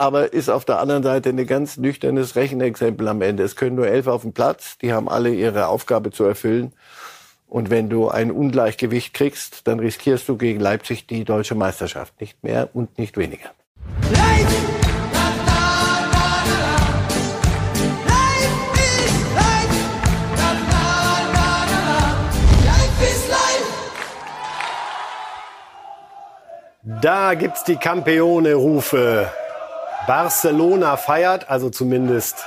aber ist auf der anderen Seite ein ganz nüchternes Rechenexempel am Ende. Es können nur elf auf dem Platz, die haben alle ihre Aufgabe zu erfüllen. Und wenn du ein Ungleichgewicht kriegst, dann riskierst du gegen Leipzig die deutsche Meisterschaft. Nicht mehr und nicht weniger. Da gibt's die Campeone-Rufe. Barcelona feiert, also zumindest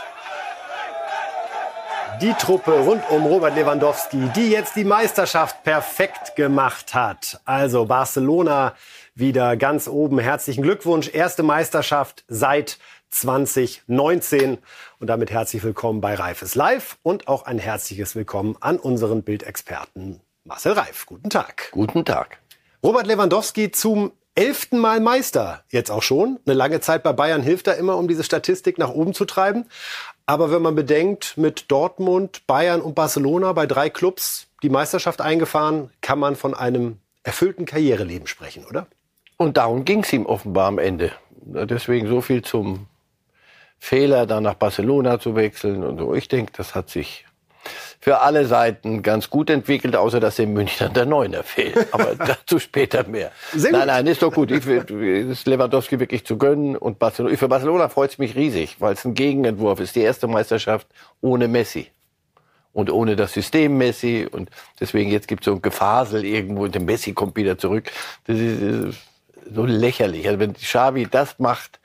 die Truppe rund um Robert Lewandowski, die jetzt die Meisterschaft perfekt gemacht hat. Also Barcelona wieder ganz oben. Herzlichen Glückwunsch. Erste Meisterschaft seit 2019. Und damit herzlich willkommen bei Reifes Live und auch ein herzliches Willkommen an unseren Bildexperten Marcel Reif. Guten Tag. Guten Tag. Robert Lewandowski zum elften Mal Meister jetzt auch schon. Eine lange Zeit bei Bayern hilft da immer, um diese Statistik nach oben zu treiben. Aber wenn man bedenkt, mit Dortmund, Bayern und Barcelona bei drei Clubs die Meisterschaft eingefahren, kann man von einem erfüllten Karriereleben sprechen, oder? Und darum ging es ihm offenbar am Ende. Deswegen so viel zum Fehler, dann nach Barcelona zu wechseln und so. Ich denke, das hat sich für alle Seiten ganz gut entwickelt, außer dass dem München der Neuner fehlt. Aber dazu später mehr. Sehr nein, nein, ist doch gut. Ich will, ist Lewandowski wirklich zu gönnen. Und Barcelona, für Barcelona freut es mich riesig, weil es ein Gegenentwurf ist. Die erste Meisterschaft ohne Messi. Und ohne das System Messi. Und deswegen jetzt gibt es so ein Gefasel irgendwo und der Messi kommt wieder zurück. Das ist so lächerlich. Also wenn Xavi das macht,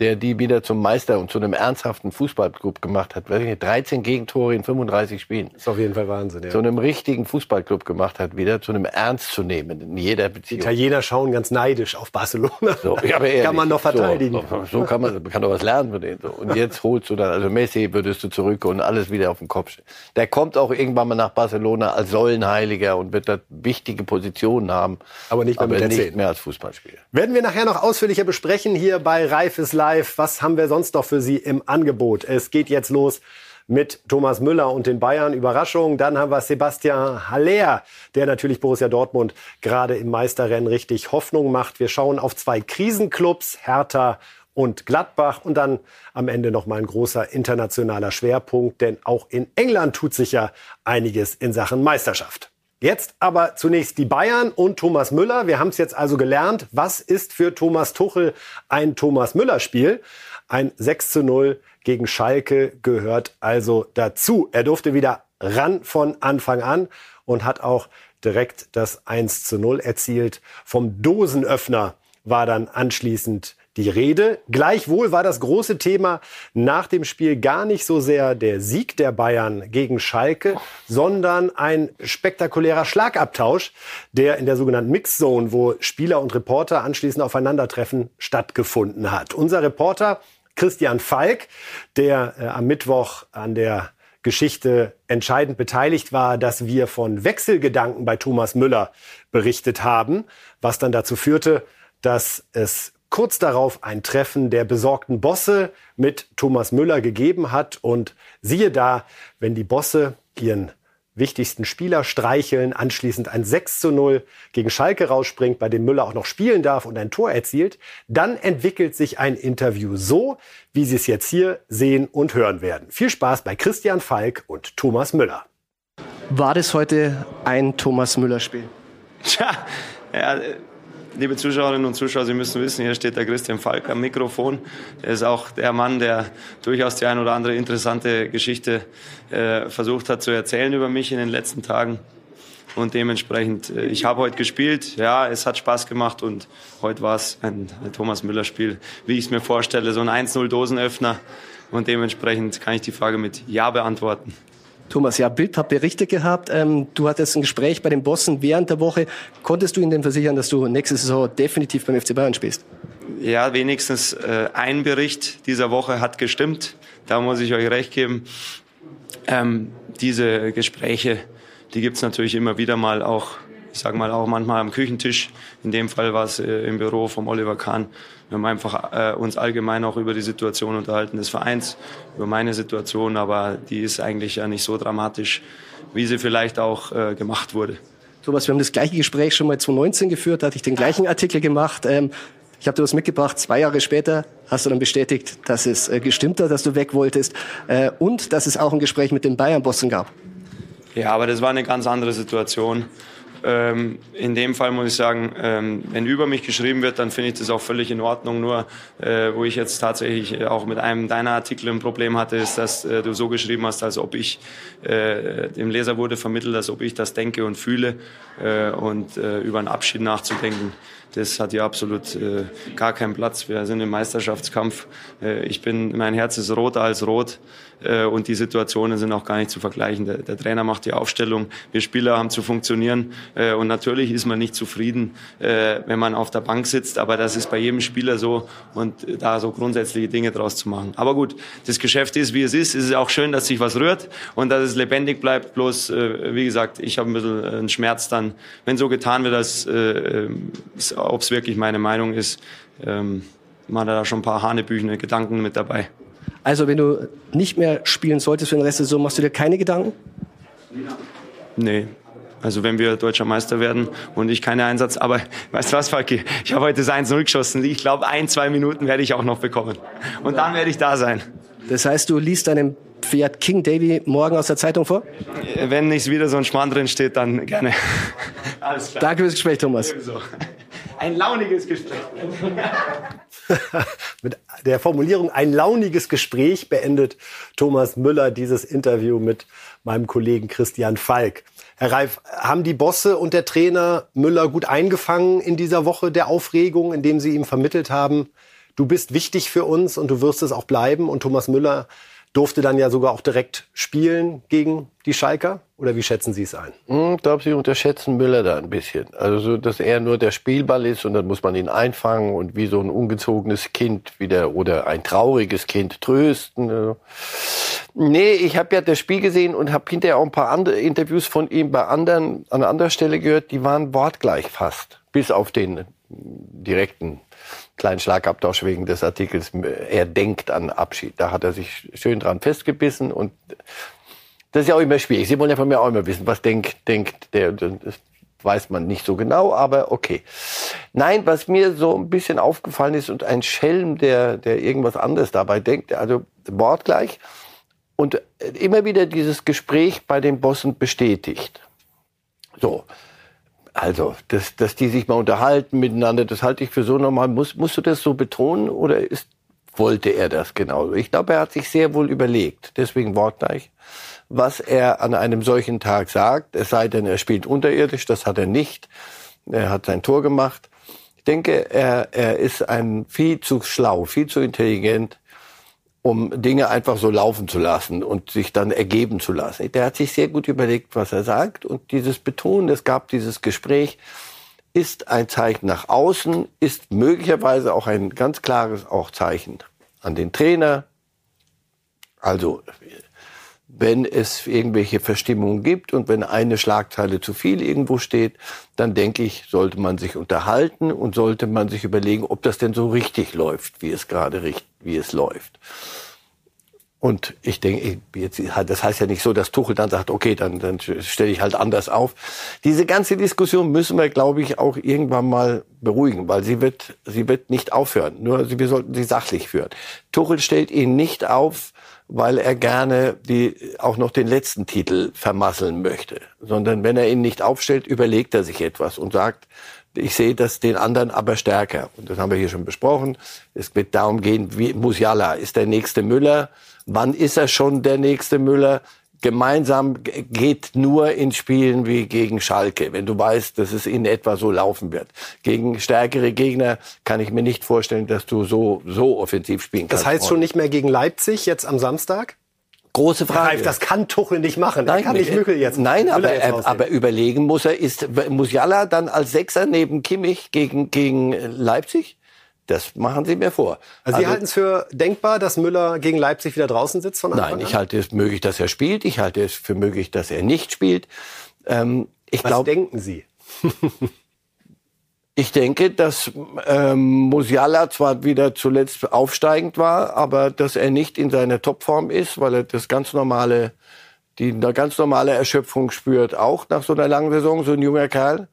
der die wieder zum Meister und zu einem ernsthaften Fußballclub gemacht hat. 13 Gegentore in 35 Spielen. Das ist auf jeden Fall Wahnsinn, ja. Zu einem richtigen Fußballclub gemacht hat, wieder zu einem ernst zu nehmen in jeder Beziehung. Die Italiener schauen ganz neidisch auf Barcelona. So, ehrlich, kann man noch verteidigen. So, so kann man, man kann doch was lernen von denen. So. Und jetzt holst du dann, also Messi würdest du zurück und alles wieder auf den Kopf stellen. Der kommt auch irgendwann mal nach Barcelona als Säulenheiliger und wird da wichtige Positionen haben. Aber nicht mehr, aber mit nicht mehr als Fußballspieler. Werden wir nachher noch ausführlicher besprechen hier bei Reifes Live. Was haben wir sonst noch für Sie im Angebot? Es geht jetzt los mit Thomas Müller und den Bayern. Überraschung. Dann haben wir Sebastian Haller, der natürlich Borussia Dortmund gerade im Meisterrennen richtig Hoffnung macht. Wir schauen auf zwei Krisenclubs, Hertha und Gladbach und dann am Ende noch mal ein großer internationaler Schwerpunkt, denn auch in England tut sich ja einiges in Sachen Meisterschaft. Jetzt aber zunächst die Bayern und Thomas Müller. Wir haben es jetzt also gelernt. Was ist für Thomas Tuchel ein Thomas Müller-Spiel? Ein 6 zu 0 gegen Schalke gehört also dazu. Er durfte wieder ran von Anfang an und hat auch direkt das 1 zu 0 erzielt. Vom Dosenöffner war dann anschließend die Rede. Gleichwohl war das große Thema nach dem Spiel gar nicht so sehr der Sieg der Bayern gegen Schalke, sondern ein spektakulärer Schlagabtausch, der in der sogenannten Mixzone, wo Spieler und Reporter anschließend aufeinandertreffen, stattgefunden hat. Unser Reporter Christian Falk, der äh, am Mittwoch an der Geschichte entscheidend beteiligt war, dass wir von Wechselgedanken bei Thomas Müller berichtet haben, was dann dazu führte, dass es kurz darauf ein Treffen der besorgten Bosse mit Thomas Müller gegeben hat. Und siehe da, wenn die Bosse ihren wichtigsten Spieler streicheln, anschließend ein 6 zu 0 gegen Schalke rausspringt, bei dem Müller auch noch spielen darf und ein Tor erzielt, dann entwickelt sich ein Interview so, wie Sie es jetzt hier sehen und hören werden. Viel Spaß bei Christian Falk und Thomas Müller. War das heute ein Thomas Müller-Spiel? Tja, ja, Liebe Zuschauerinnen und Zuschauer, Sie müssen wissen, hier steht der Christian Falk am Mikrofon. Er ist auch der Mann, der durchaus die ein oder andere interessante Geschichte äh, versucht hat zu erzählen über mich in den letzten Tagen. Und dementsprechend, äh, ich habe heute gespielt, ja, es hat Spaß gemacht und heute war es ein, ein Thomas Müller-Spiel, wie ich es mir vorstelle, so ein 1-0-Dosenöffner. Und dementsprechend kann ich die Frage mit Ja beantworten. Thomas, ja, Bild hat Berichte gehabt. Ähm, du hattest ein Gespräch bei den Bossen während der Woche. Konntest du ihnen denn versichern, dass du nächste Saison definitiv beim FC Bayern spielst? Ja, wenigstens äh, ein Bericht dieser Woche hat gestimmt. Da muss ich euch recht geben. Ähm, diese Gespräche, die gibt's natürlich immer wieder mal auch, ich sage mal auch manchmal am Küchentisch. In dem Fall war es äh, im Büro vom Oliver Kahn. Wir haben einfach äh, uns allgemein auch über die Situation unterhalten des Vereins, über meine Situation, aber die ist eigentlich ja nicht so dramatisch, wie sie vielleicht auch äh, gemacht wurde. Thomas, wir haben das gleiche Gespräch schon mal 2019 geführt, da hatte ich den gleichen Artikel gemacht. Ähm, Ich habe dir was mitgebracht. Zwei Jahre später hast du dann bestätigt, dass es äh, gestimmt hat, dass du weg wolltest äh, und dass es auch ein Gespräch mit den Bayern-Bossen gab. Ja, aber das war eine ganz andere Situation. Ähm, in dem Fall muss ich sagen, ähm, wenn über mich geschrieben wird, dann finde ich das auch völlig in Ordnung. Nur, äh, wo ich jetzt tatsächlich äh, auch mit einem deiner Artikel ein Problem hatte, ist, dass äh, du so geschrieben hast, als ob ich, äh, dem Leser wurde vermittelt, als ob ich das denke und fühle äh, und äh, über einen Abschied nachzudenken. Das hat hier absolut gar keinen Platz. Wir sind im Meisterschaftskampf. Ich bin, mein Herz ist roter als rot und die Situationen sind auch gar nicht zu vergleichen. Der, der, Trainer macht die Aufstellung, wir Spieler haben zu funktionieren äh, und natürlich ist man nicht zufrieden, äh, wenn man auf der Bank sitzt, aber das ist bei jedem Spieler so und da so grundsätzliche Dinge draus zu machen. Aber gut, das Geschäft ist, wie es ist. Es ist auch schön, dass sich was rührt und dass es lebendig bleibt. Bloß, äh, wie gesagt, ich habe ein bisschen einen Schmerz dann, wenn so getan wird, als äh, ob es wirklich meine Meinung ist. Ähm, man hat da schon ein paar hanebüchene Gedanken mit dabei. Also wenn du nicht mehr spielen solltest für den Rest der Saison, machst du dir keine Gedanken? Nee. Also wenn wir deutscher Meister werden und ich keine Einsatz, aber weißt du was, Falki? Ich habe heute das 1-0 geschossen. Ich glaube, ein, zwei Minuten werde ich auch noch bekommen. Und dann werde ich da sein. Das heißt, du liest deinem Fiat King Davy morgen aus der Zeitung vor? Wenn nicht wieder so ein Schmarrn drin steht, dann gerne. Alles klar. Danke fürs Gespräch, Thomas. Ein launiges Gespräch. mit der Formulierung ein launiges Gespräch beendet Thomas Müller dieses Interview mit meinem Kollegen Christian Falk. Herr Reif, haben die Bosse und der Trainer Müller gut eingefangen in dieser Woche der Aufregung, indem sie ihm vermittelt haben, du bist wichtig für uns und du wirst es auch bleiben und Thomas Müller durfte dann ja sogar auch direkt spielen gegen die Schalker? Oder wie schätzen Sie es ein? Hm, ich glaube, Sie unterschätzen Müller da ein bisschen. Also, so, dass er nur der Spielball ist und dann muss man ihn einfangen und wie so ein ungezogenes Kind wieder oder ein trauriges Kind trösten. Also. Nee, ich habe ja das Spiel gesehen und habe hinterher auch ein paar andere Interviews von ihm bei anderen, an anderer Stelle gehört, die waren wortgleich fast. Bis auf den direkten kleinen Schlagabtausch wegen des Artikels, er denkt an Abschied. Da hat er sich schön dran festgebissen und das ist ja auch immer schwierig. Sie wollen ja von mir auch immer wissen, was denkt, denkt der, das weiß man nicht so genau, aber okay. Nein, was mir so ein bisschen aufgefallen ist und ein Schelm, der, der irgendwas anderes dabei denkt, also wortgleich und immer wieder dieses Gespräch bei den Bossen bestätigt. So. Also, dass, dass die sich mal unterhalten miteinander, das halte ich für so normal. Muss, musst du das so betonen oder ist, wollte er das genauso? Ich glaube, er hat sich sehr wohl überlegt, deswegen wortgleich, was er an einem solchen Tag sagt, es sei denn, er spielt unterirdisch, das hat er nicht. Er hat sein Tor gemacht. Ich denke, er, er ist ein viel zu schlau, viel zu intelligent, um Dinge einfach so laufen zu lassen und sich dann ergeben zu lassen. Der hat sich sehr gut überlegt, was er sagt und dieses Betonen, es gab dieses Gespräch, ist ein Zeichen nach außen, ist möglicherweise auch ein ganz klares auch Zeichen an den Trainer. Also wenn es irgendwelche Verstimmungen gibt und wenn eine Schlagzeile zu viel irgendwo steht, dann denke ich, sollte man sich unterhalten und sollte man sich überlegen, ob das denn so richtig läuft, wie es gerade wie es läuft. Und ich denke, jetzt, das heißt ja nicht so, dass Tuchel dann sagt, okay, dann, dann stelle ich halt anders auf. Diese ganze Diskussion müssen wir, glaube ich, auch irgendwann mal beruhigen, weil sie wird, sie wird nicht aufhören. Nur wir sollten sie sachlich führen. Tuchel stellt ihn nicht auf, weil er gerne die, auch noch den letzten Titel vermasseln möchte, sondern wenn er ihn nicht aufstellt, überlegt er sich etwas und sagt, ich sehe das den anderen aber stärker. Und das haben wir hier schon besprochen. Es wird darum gehen, wie Musiala ist der nächste Müller. Wann ist er schon der nächste Müller? Gemeinsam geht nur in Spielen wie gegen Schalke, wenn du weißt, dass es in etwa so laufen wird. Gegen stärkere Gegner kann ich mir nicht vorstellen, dass du so, so offensiv spielen kannst. Das heißt schon nicht mehr gegen Leipzig jetzt am Samstag? Große Frage. das kann Tuchel nicht machen. Nein, er kann nicht Müchel jetzt. Nein, aber, jetzt aber überlegen muss er, ist Musiala dann als Sechser neben Kimmich gegen, gegen Leipzig? Das machen Sie mir vor. Also, Sie also, halten es für denkbar, dass Müller gegen Leipzig wieder draußen sitzt von Anfang Nein, ich halte es möglich, dass er spielt. Ich halte es für möglich, dass er nicht spielt. Ähm, ich Was glaub, denken Sie? ich denke, dass ähm, Musiala zwar wieder zuletzt aufsteigend war, aber dass er nicht in seiner Topform ist, weil er das ganz normale, die eine ganz normale Erschöpfung spürt, auch nach so einer langen Saison, so ein junger Kerl.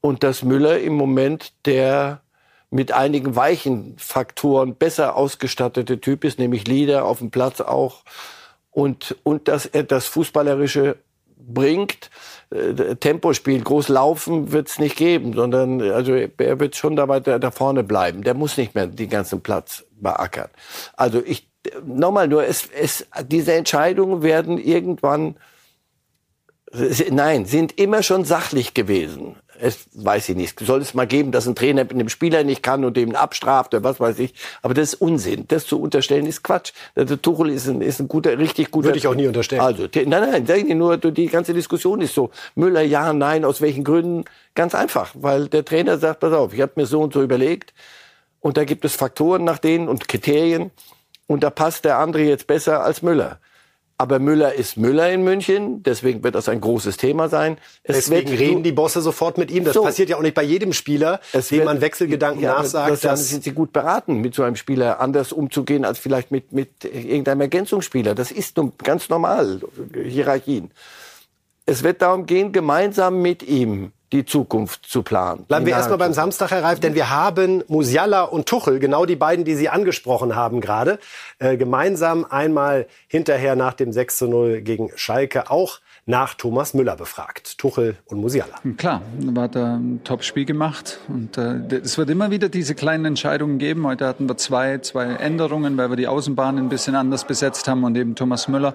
Und dass Müller im Moment der mit einigen weichen Faktoren besser ausgestattete Typ ist, nämlich Leader auf dem Platz auch. Und, und dass er das Fußballerische bringt. Äh, Tempospiel, groß laufen wird's nicht geben, sondern also er wird schon dabei da, da vorne bleiben. Der muss nicht mehr den ganzen Platz beackern. Also ich nochmal nur, es, es, diese Entscheidungen werden irgendwann Nein, sind immer schon sachlich gewesen. Es weiß ich nicht. Soll es mal geben, dass ein Trainer mit einem Spieler nicht kann und den abstraft oder was weiß ich. Aber das ist Unsinn. Das zu unterstellen ist Quatsch. Der Tuchel ist ein, ist ein guter, richtig guter. Würde ich auch nie unterstellen. Also, nein, nein, nur die ganze Diskussion ist so. Müller, ja, nein, aus welchen Gründen? Ganz einfach, weil der Trainer sagt, pass auf, ich habe mir so und so überlegt. Und da gibt es Faktoren nach denen und Kriterien. Und da passt der andere jetzt besser als Müller. Aber Müller ist Müller in München, deswegen wird das ein großes Thema sein. Es deswegen wird, reden die Bosse sofort mit ihm. Das so, passiert ja auch nicht bei jedem Spieler, dem wird, man Wechselgedanken ja, nachsagt. Das, dann sind sie gut beraten, mit so einem Spieler anders umzugehen als vielleicht mit, mit irgendeinem Ergänzungsspieler. Das ist ganz normal, Hierarchien. Es wird darum gehen, gemeinsam mit ihm die Zukunft zu planen. Bleiben wir erstmal beim Samstag, Herr Reif, denn wir haben Musiala und Tuchel, genau die beiden, die Sie angesprochen haben gerade, äh, gemeinsam einmal hinterher nach dem 6 zu 0 gegen Schalke auch nach Thomas Müller befragt. Tuchel und Musiala. Klar, da hat er ein Top-Spiel gemacht. Und äh, es wird immer wieder diese kleinen Entscheidungen geben. Heute hatten wir zwei, zwei Änderungen, weil wir die Außenbahn ein bisschen anders besetzt haben und eben Thomas Müller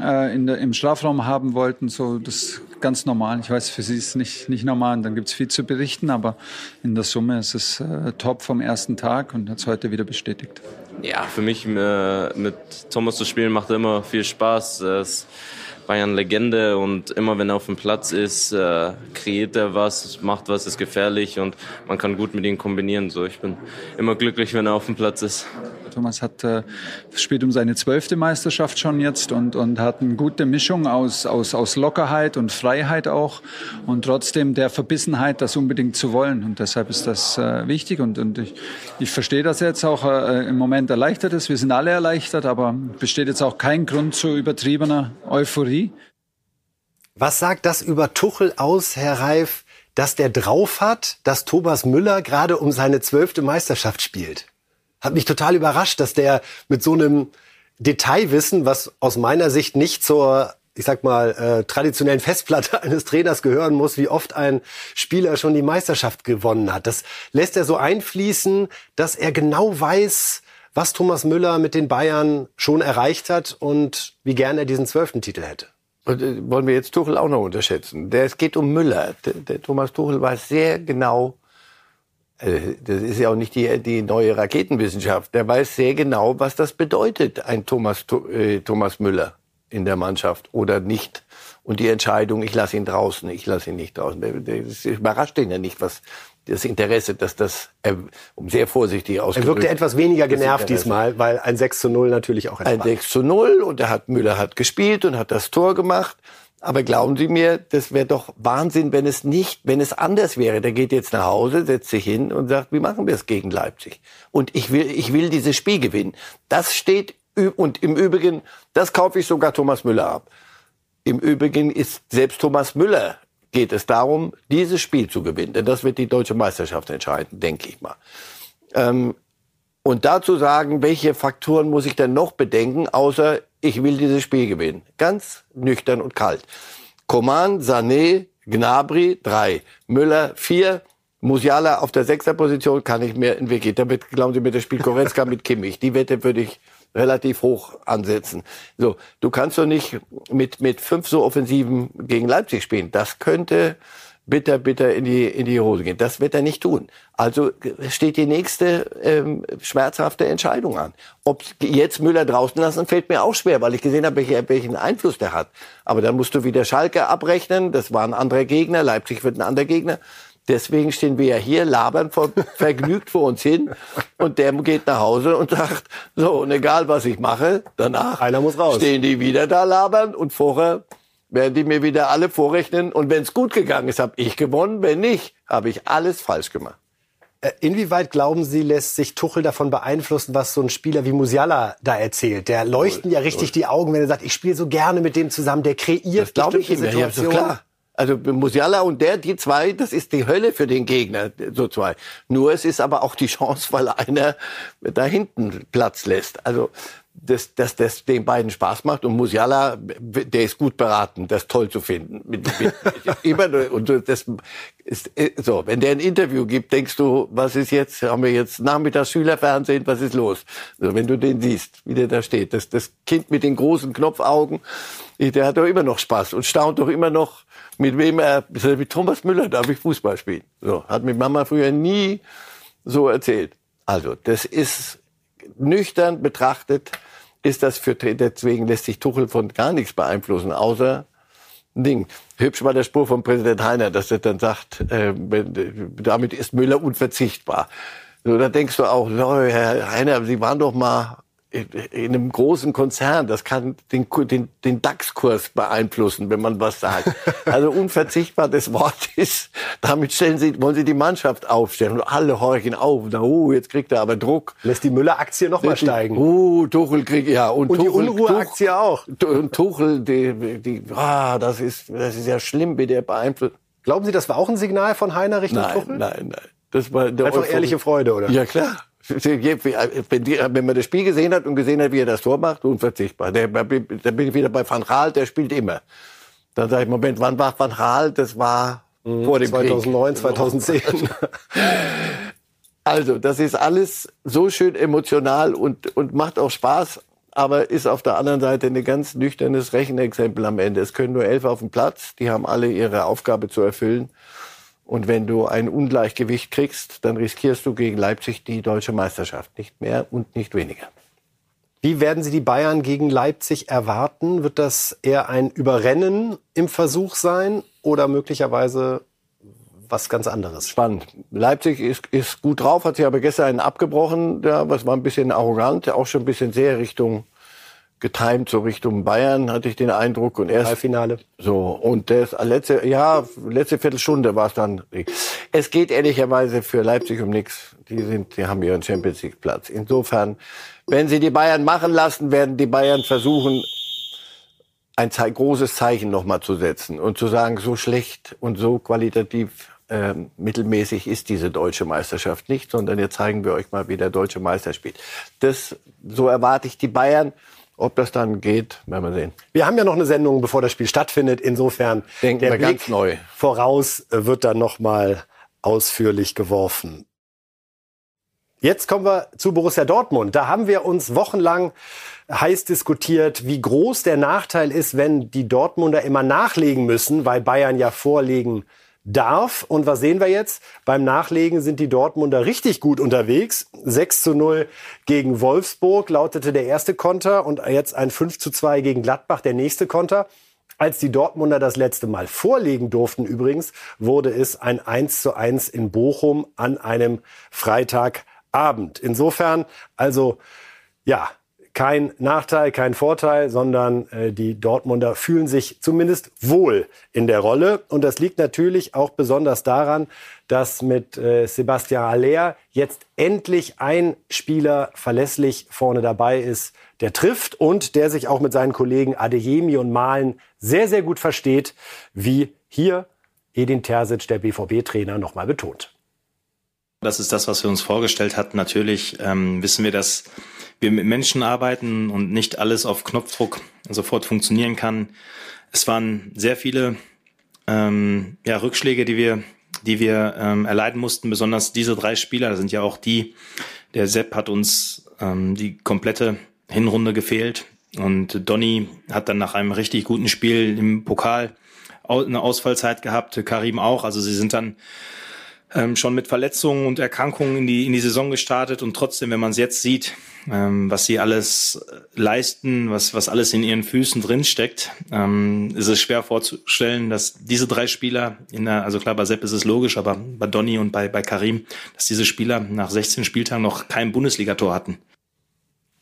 äh, in der, im Strafraum haben wollten. So, das ganz normal. Ich weiß, für Sie ist es nicht, nicht normal und dann gibt es viel zu berichten, aber in der Summe ist es äh, top vom ersten Tag und hat es heute wieder bestätigt. Ja, für mich äh, mit Thomas zu spielen macht immer viel Spaß. Es Bayern-Legende und immer wenn er auf dem Platz ist, äh, kreiert er was, macht was, ist gefährlich und man kann gut mit ihm kombinieren. So, ich bin immer glücklich, wenn er auf dem Platz ist. Thomas hat äh, spielt um seine zwölfte Meisterschaft schon jetzt und, und hat eine gute Mischung aus, aus, aus Lockerheit und Freiheit auch und trotzdem der Verbissenheit, das unbedingt zu wollen. Und deshalb ist das äh, wichtig und, und ich, ich verstehe, dass er jetzt auch äh, im Moment erleichtert ist. Wir sind alle erleichtert, aber besteht jetzt auch kein Grund zu übertriebener Euphorie. Was sagt das über Tuchel aus, Herr Reif, dass der drauf hat, dass Thomas Müller gerade um seine zwölfte Meisterschaft spielt? Hat mich total überrascht, dass der mit so einem Detailwissen, was aus meiner Sicht nicht zur ich sag mal, äh, traditionellen Festplatte eines Trainers gehören muss, wie oft ein Spieler schon die Meisterschaft gewonnen hat. Das lässt er so einfließen, dass er genau weiß, was Thomas Müller mit den Bayern schon erreicht hat und wie gern er diesen zwölften Titel hätte. Und äh, wollen wir jetzt Tuchel auch noch unterschätzen. Der, es geht um Müller. Der, der Thomas Tuchel weiß sehr genau, das ist ja auch nicht die, die neue Raketenwissenschaft, der weiß sehr genau, was das bedeutet, ein Thomas, äh, Thomas Müller in der Mannschaft oder nicht. Und die Entscheidung, ich lasse ihn draußen, ich lasse ihn nicht draußen. Das überrascht ihn ja nicht, was, das Interesse, dass das, äh, um sehr vorsichtig auszudrücken. Er wirkte etwas weniger genervt diesmal, weil ein 6 zu 0 natürlich auch Ein 6 zu 0 und er hat, Müller hat gespielt und hat das Tor gemacht. Aber glauben Sie mir, das wäre doch Wahnsinn, wenn es nicht, wenn es anders wäre. Der geht jetzt nach Hause, setzt sich hin und sagt, wie machen wir es gegen Leipzig? Und ich will, ich will dieses Spiel gewinnen. Das steht, und im Übrigen, das kaufe ich sogar Thomas Müller ab. Im Übrigen ist selbst Thomas Müller geht es darum, dieses Spiel zu gewinnen. Denn das wird die deutsche Meisterschaft entscheiden, denke ich mal. Ähm, und dazu sagen, welche Faktoren muss ich denn noch bedenken, außer ich will dieses Spiel gewinnen. Ganz nüchtern und kalt. Coman, Sané, Gnabry, drei. Müller, vier. Musiala auf der Sechserposition kann ich mir entwickeln. Damit, glauben Sie mir, das Spiel Koretzka mit Kimmich. Die Wette würde ich relativ hoch ansetzen. So, du kannst doch nicht mit, mit fünf so Offensiven gegen Leipzig spielen. Das könnte bitter, bitter in die, in die Hose gehen. Das wird er nicht tun. Also steht die nächste ähm, schmerzhafte Entscheidung an. Ob jetzt Müller draußen lassen, fällt mir auch schwer, weil ich gesehen habe, welchen Einfluss der hat. Aber dann musst du wieder Schalke abrechnen. Das war ein anderer Gegner. Leipzig wird ein anderer Gegner. Deswegen stehen wir ja hier, labern vor, vergnügt vor uns hin und der geht nach Hause und sagt, so, und egal was ich mache, danach Einer muss raus. stehen die wieder da labern und vorher werden die mir wieder alle vorrechnen und wenn es gut gegangen ist, habe ich gewonnen, wenn nicht, habe ich alles falsch gemacht. Äh, inwieweit glauben Sie, lässt sich Tuchel davon beeinflussen, was so ein Spieler wie Musiala da erzählt? Der leuchten ja richtig die Augen, wenn er sagt, ich spiele so gerne mit dem zusammen, der kreiert das glaube ich ihm. Ja, so klar. Also Musiala und der, die zwei, das ist die Hölle für den Gegner, so zwei. Nur es ist aber auch die Chance, weil einer da hinten Platz lässt. Also dass, dass das den beiden Spaß macht und Musiala, der ist gut beraten, das toll zu finden. Mit, mit, immer und das ist äh, so. Wenn der ein Interview gibt, denkst du, was ist jetzt? Haben wir jetzt Nachmittags Schülerfernsehen? Was ist los? Also wenn du den siehst, wie der da steht, das, das Kind mit den großen Knopfaugen, der hat doch immer noch Spaß und staunt doch immer noch, mit wem er, mit Thomas Müller darf ich Fußball spielen. So, hat mit Mama früher nie so erzählt. Also, das ist nüchtern betrachtet, ist das für, deswegen lässt sich Tuchel von gar nichts beeinflussen, außer Ding. Hübsch war der Spruch von Präsident Heiner, dass er dann sagt, äh, damit ist Müller unverzichtbar. So, da denkst du auch, so, Herr Heiner, Sie waren doch mal in einem großen Konzern, das kann den, den, den DAX-Kurs beeinflussen, wenn man was sagt. Also unverzichtbar das Wort ist, damit stellen Sie, wollen Sie die Mannschaft aufstellen und alle horchen auf. Na, uh, jetzt kriegt er aber Druck. Lässt die Müller-Aktie noch mal steigen. Uh, Tuchel kriegt, ja. Und, und Tuchel, die Unruhe-Aktie auch. Und Tuchel, die, die, ah, das ist, das ist ja schlimm, wie der beeinflusst. Glauben Sie, das war auch ein Signal von Heiner Richtung nein, Tuchel? Nein, nein. Das war der Einfach Euphorie. ehrliche Freude, oder? Ja, klar. Wenn man das Spiel gesehen hat und gesehen hat, wie er das Tor macht, unverzichtbar. Da bin ich wieder bei Van Gaal, der spielt immer. Dann sage ich, Moment, wann war Van Gaal? Das war mhm, vor dem 2009, Krieg. 2010. Also, das ist alles so schön emotional und, und macht auch Spaß, aber ist auf der anderen Seite ein ganz nüchternes Rechenexempel am Ende. Es können nur elf auf dem Platz, die haben alle ihre Aufgabe zu erfüllen. Und wenn du ein Ungleichgewicht kriegst, dann riskierst du gegen Leipzig die deutsche Meisterschaft. Nicht mehr und nicht weniger. Wie werden Sie die Bayern gegen Leipzig erwarten? Wird das eher ein Überrennen im Versuch sein oder möglicherweise was ganz anderes? Spannend. Leipzig ist, ist gut drauf, hat sich aber gestern einen abgebrochen, ja, was war ein bisschen arrogant, auch schon ein bisschen sehr Richtung getimt so Richtung Bayern, hatte ich den Eindruck. Und erst Halbfinale. So und das letzte, ja, letzte Viertelstunde war es dann. Es geht ehrlicherweise für Leipzig um nichts. Die sind, die haben ihren Champions League Platz. Insofern, wenn sie die Bayern machen lassen, werden die Bayern versuchen, ein Ze großes Zeichen nochmal zu setzen und zu sagen, so schlecht und so qualitativ äh, mittelmäßig ist diese deutsche Meisterschaft nicht, sondern jetzt zeigen wir euch mal, wie der deutsche Meister spielt. Das, so erwarte ich die Bayern. Ob das dann geht, werden wir sehen. Wir haben ja noch eine Sendung, bevor das Spiel stattfindet. Insofern Denken der wir Blick ganz neu. voraus wird dann noch mal ausführlich geworfen. Jetzt kommen wir zu Borussia Dortmund. Da haben wir uns wochenlang heiß diskutiert, wie groß der Nachteil ist, wenn die Dortmunder immer nachlegen müssen, weil Bayern ja vorlegen darf. Und was sehen wir jetzt? Beim Nachlegen sind die Dortmunder richtig gut unterwegs. 6 zu 0 gegen Wolfsburg lautete der erste Konter und jetzt ein 5 zu 2 gegen Gladbach der nächste Konter. Als die Dortmunder das letzte Mal vorlegen durften übrigens, wurde es ein 1 zu 1 in Bochum an einem Freitagabend. Insofern also, ja, kein Nachteil, kein Vorteil, sondern äh, die Dortmunder fühlen sich zumindest wohl in der Rolle. Und das liegt natürlich auch besonders daran, dass mit äh, Sebastian Aller jetzt endlich ein Spieler verlässlich vorne dabei ist, der trifft und der sich auch mit seinen Kollegen Adeyemi und Malen sehr, sehr gut versteht, wie hier Edin Terzic, der BVB-Trainer, nochmal betont. Das ist das, was wir uns vorgestellt hatten. Natürlich ähm, wissen wir, dass wir mit Menschen arbeiten und nicht alles auf Knopfdruck sofort funktionieren kann. Es waren sehr viele ähm, ja, Rückschläge, die wir, die wir ähm, erleiden mussten, besonders diese drei Spieler, das sind ja auch die, der Sepp hat uns ähm, die komplette Hinrunde gefehlt und Donny hat dann nach einem richtig guten Spiel im Pokal eine Ausfallzeit gehabt, Karim auch, also sie sind dann ähm, schon mit Verletzungen und Erkrankungen in die, in die Saison gestartet und trotzdem, wenn man es jetzt sieht, ähm, was sie alles leisten, was, was alles in ihren Füßen drinsteckt, ähm, ist es schwer vorzustellen, dass diese drei Spieler, in der, also klar, bei Sepp ist es logisch, aber bei Donny und bei, bei Karim, dass diese Spieler nach 16 Spieltagen noch kein Bundesligator hatten.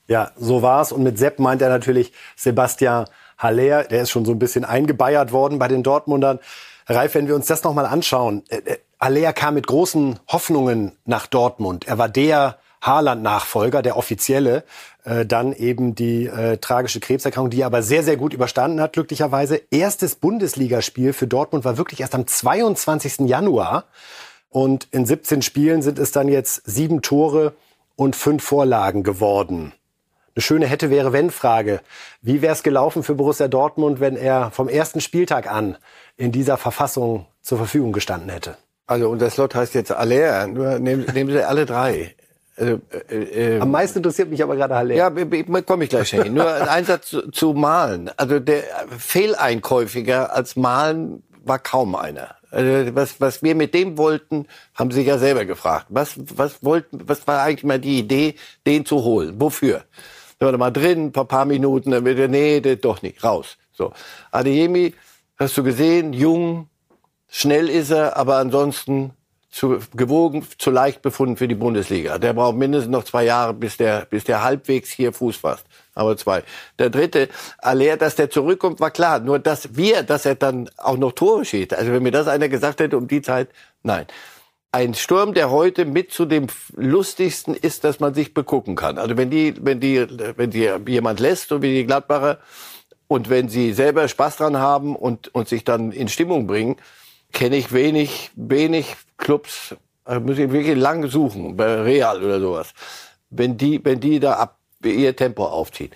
Ja, so war's. Und mit Sepp meint er natürlich Sebastian Haller, der ist schon so ein bisschen eingebeiert worden bei den Dortmundern. Ralf, wenn wir uns das nochmal anschauen, Haller kam mit großen Hoffnungen nach Dortmund. Er war der Haaland-Nachfolger, der offizielle, äh, dann eben die äh, tragische Krebserkrankung, die er aber sehr, sehr gut überstanden hat, glücklicherweise. Erstes Bundesligaspiel für Dortmund war wirklich erst am 22. Januar. Und in 17 Spielen sind es dann jetzt sieben Tore und fünf Vorlagen geworden. Eine schöne hätte wäre wenn Frage. Wie wäre es gelaufen für Borussia Dortmund, wenn er vom ersten Spieltag an in dieser Verfassung zur Verfügung gestanden hätte? Also und das Slot heißt jetzt Aller, nur nehmen, nehmen Sie alle drei. Also, äh, äh, Am meisten interessiert mich aber gerade Haller. Ja, komme ich gleich hin. Nur ein Satz zu, zu Malen. Also der Fehleinkäufiger als Malen war kaum einer. Also was, was wir mit dem wollten, haben Sie ja selber gefragt. Was, was wollten, was war eigentlich mal die Idee, den zu holen? Wofür? Da war mal drin, ein paar, paar Minuten, dann wieder, nee, doch nicht, raus. So. Adeyemi, hast du gesehen, jung, schnell ist er, aber ansonsten zu gewogen, zu leicht befunden für die Bundesliga. Der braucht mindestens noch zwei Jahre, bis der, bis der halbwegs hier Fuß fasst. Aber zwei. Der dritte, Aller, dass der zurückkommt, war klar. Nur, dass wir, dass er dann auch noch Tore schießt. Also, wenn mir das einer gesagt hätte um die Zeit, nein. Ein Sturm, der heute mit zu dem lustigsten ist, dass man sich begucken kann. Also, wenn die, wenn die, wenn die jemand lässt, so wie die Gladbacher, und wenn sie selber Spaß dran haben und, und sich dann in Stimmung bringen, kenne ich wenig, wenig Clubs, also muss ich wirklich lang suchen, bei Real oder sowas, wenn die, wenn die da ab, ihr Tempo aufziehen.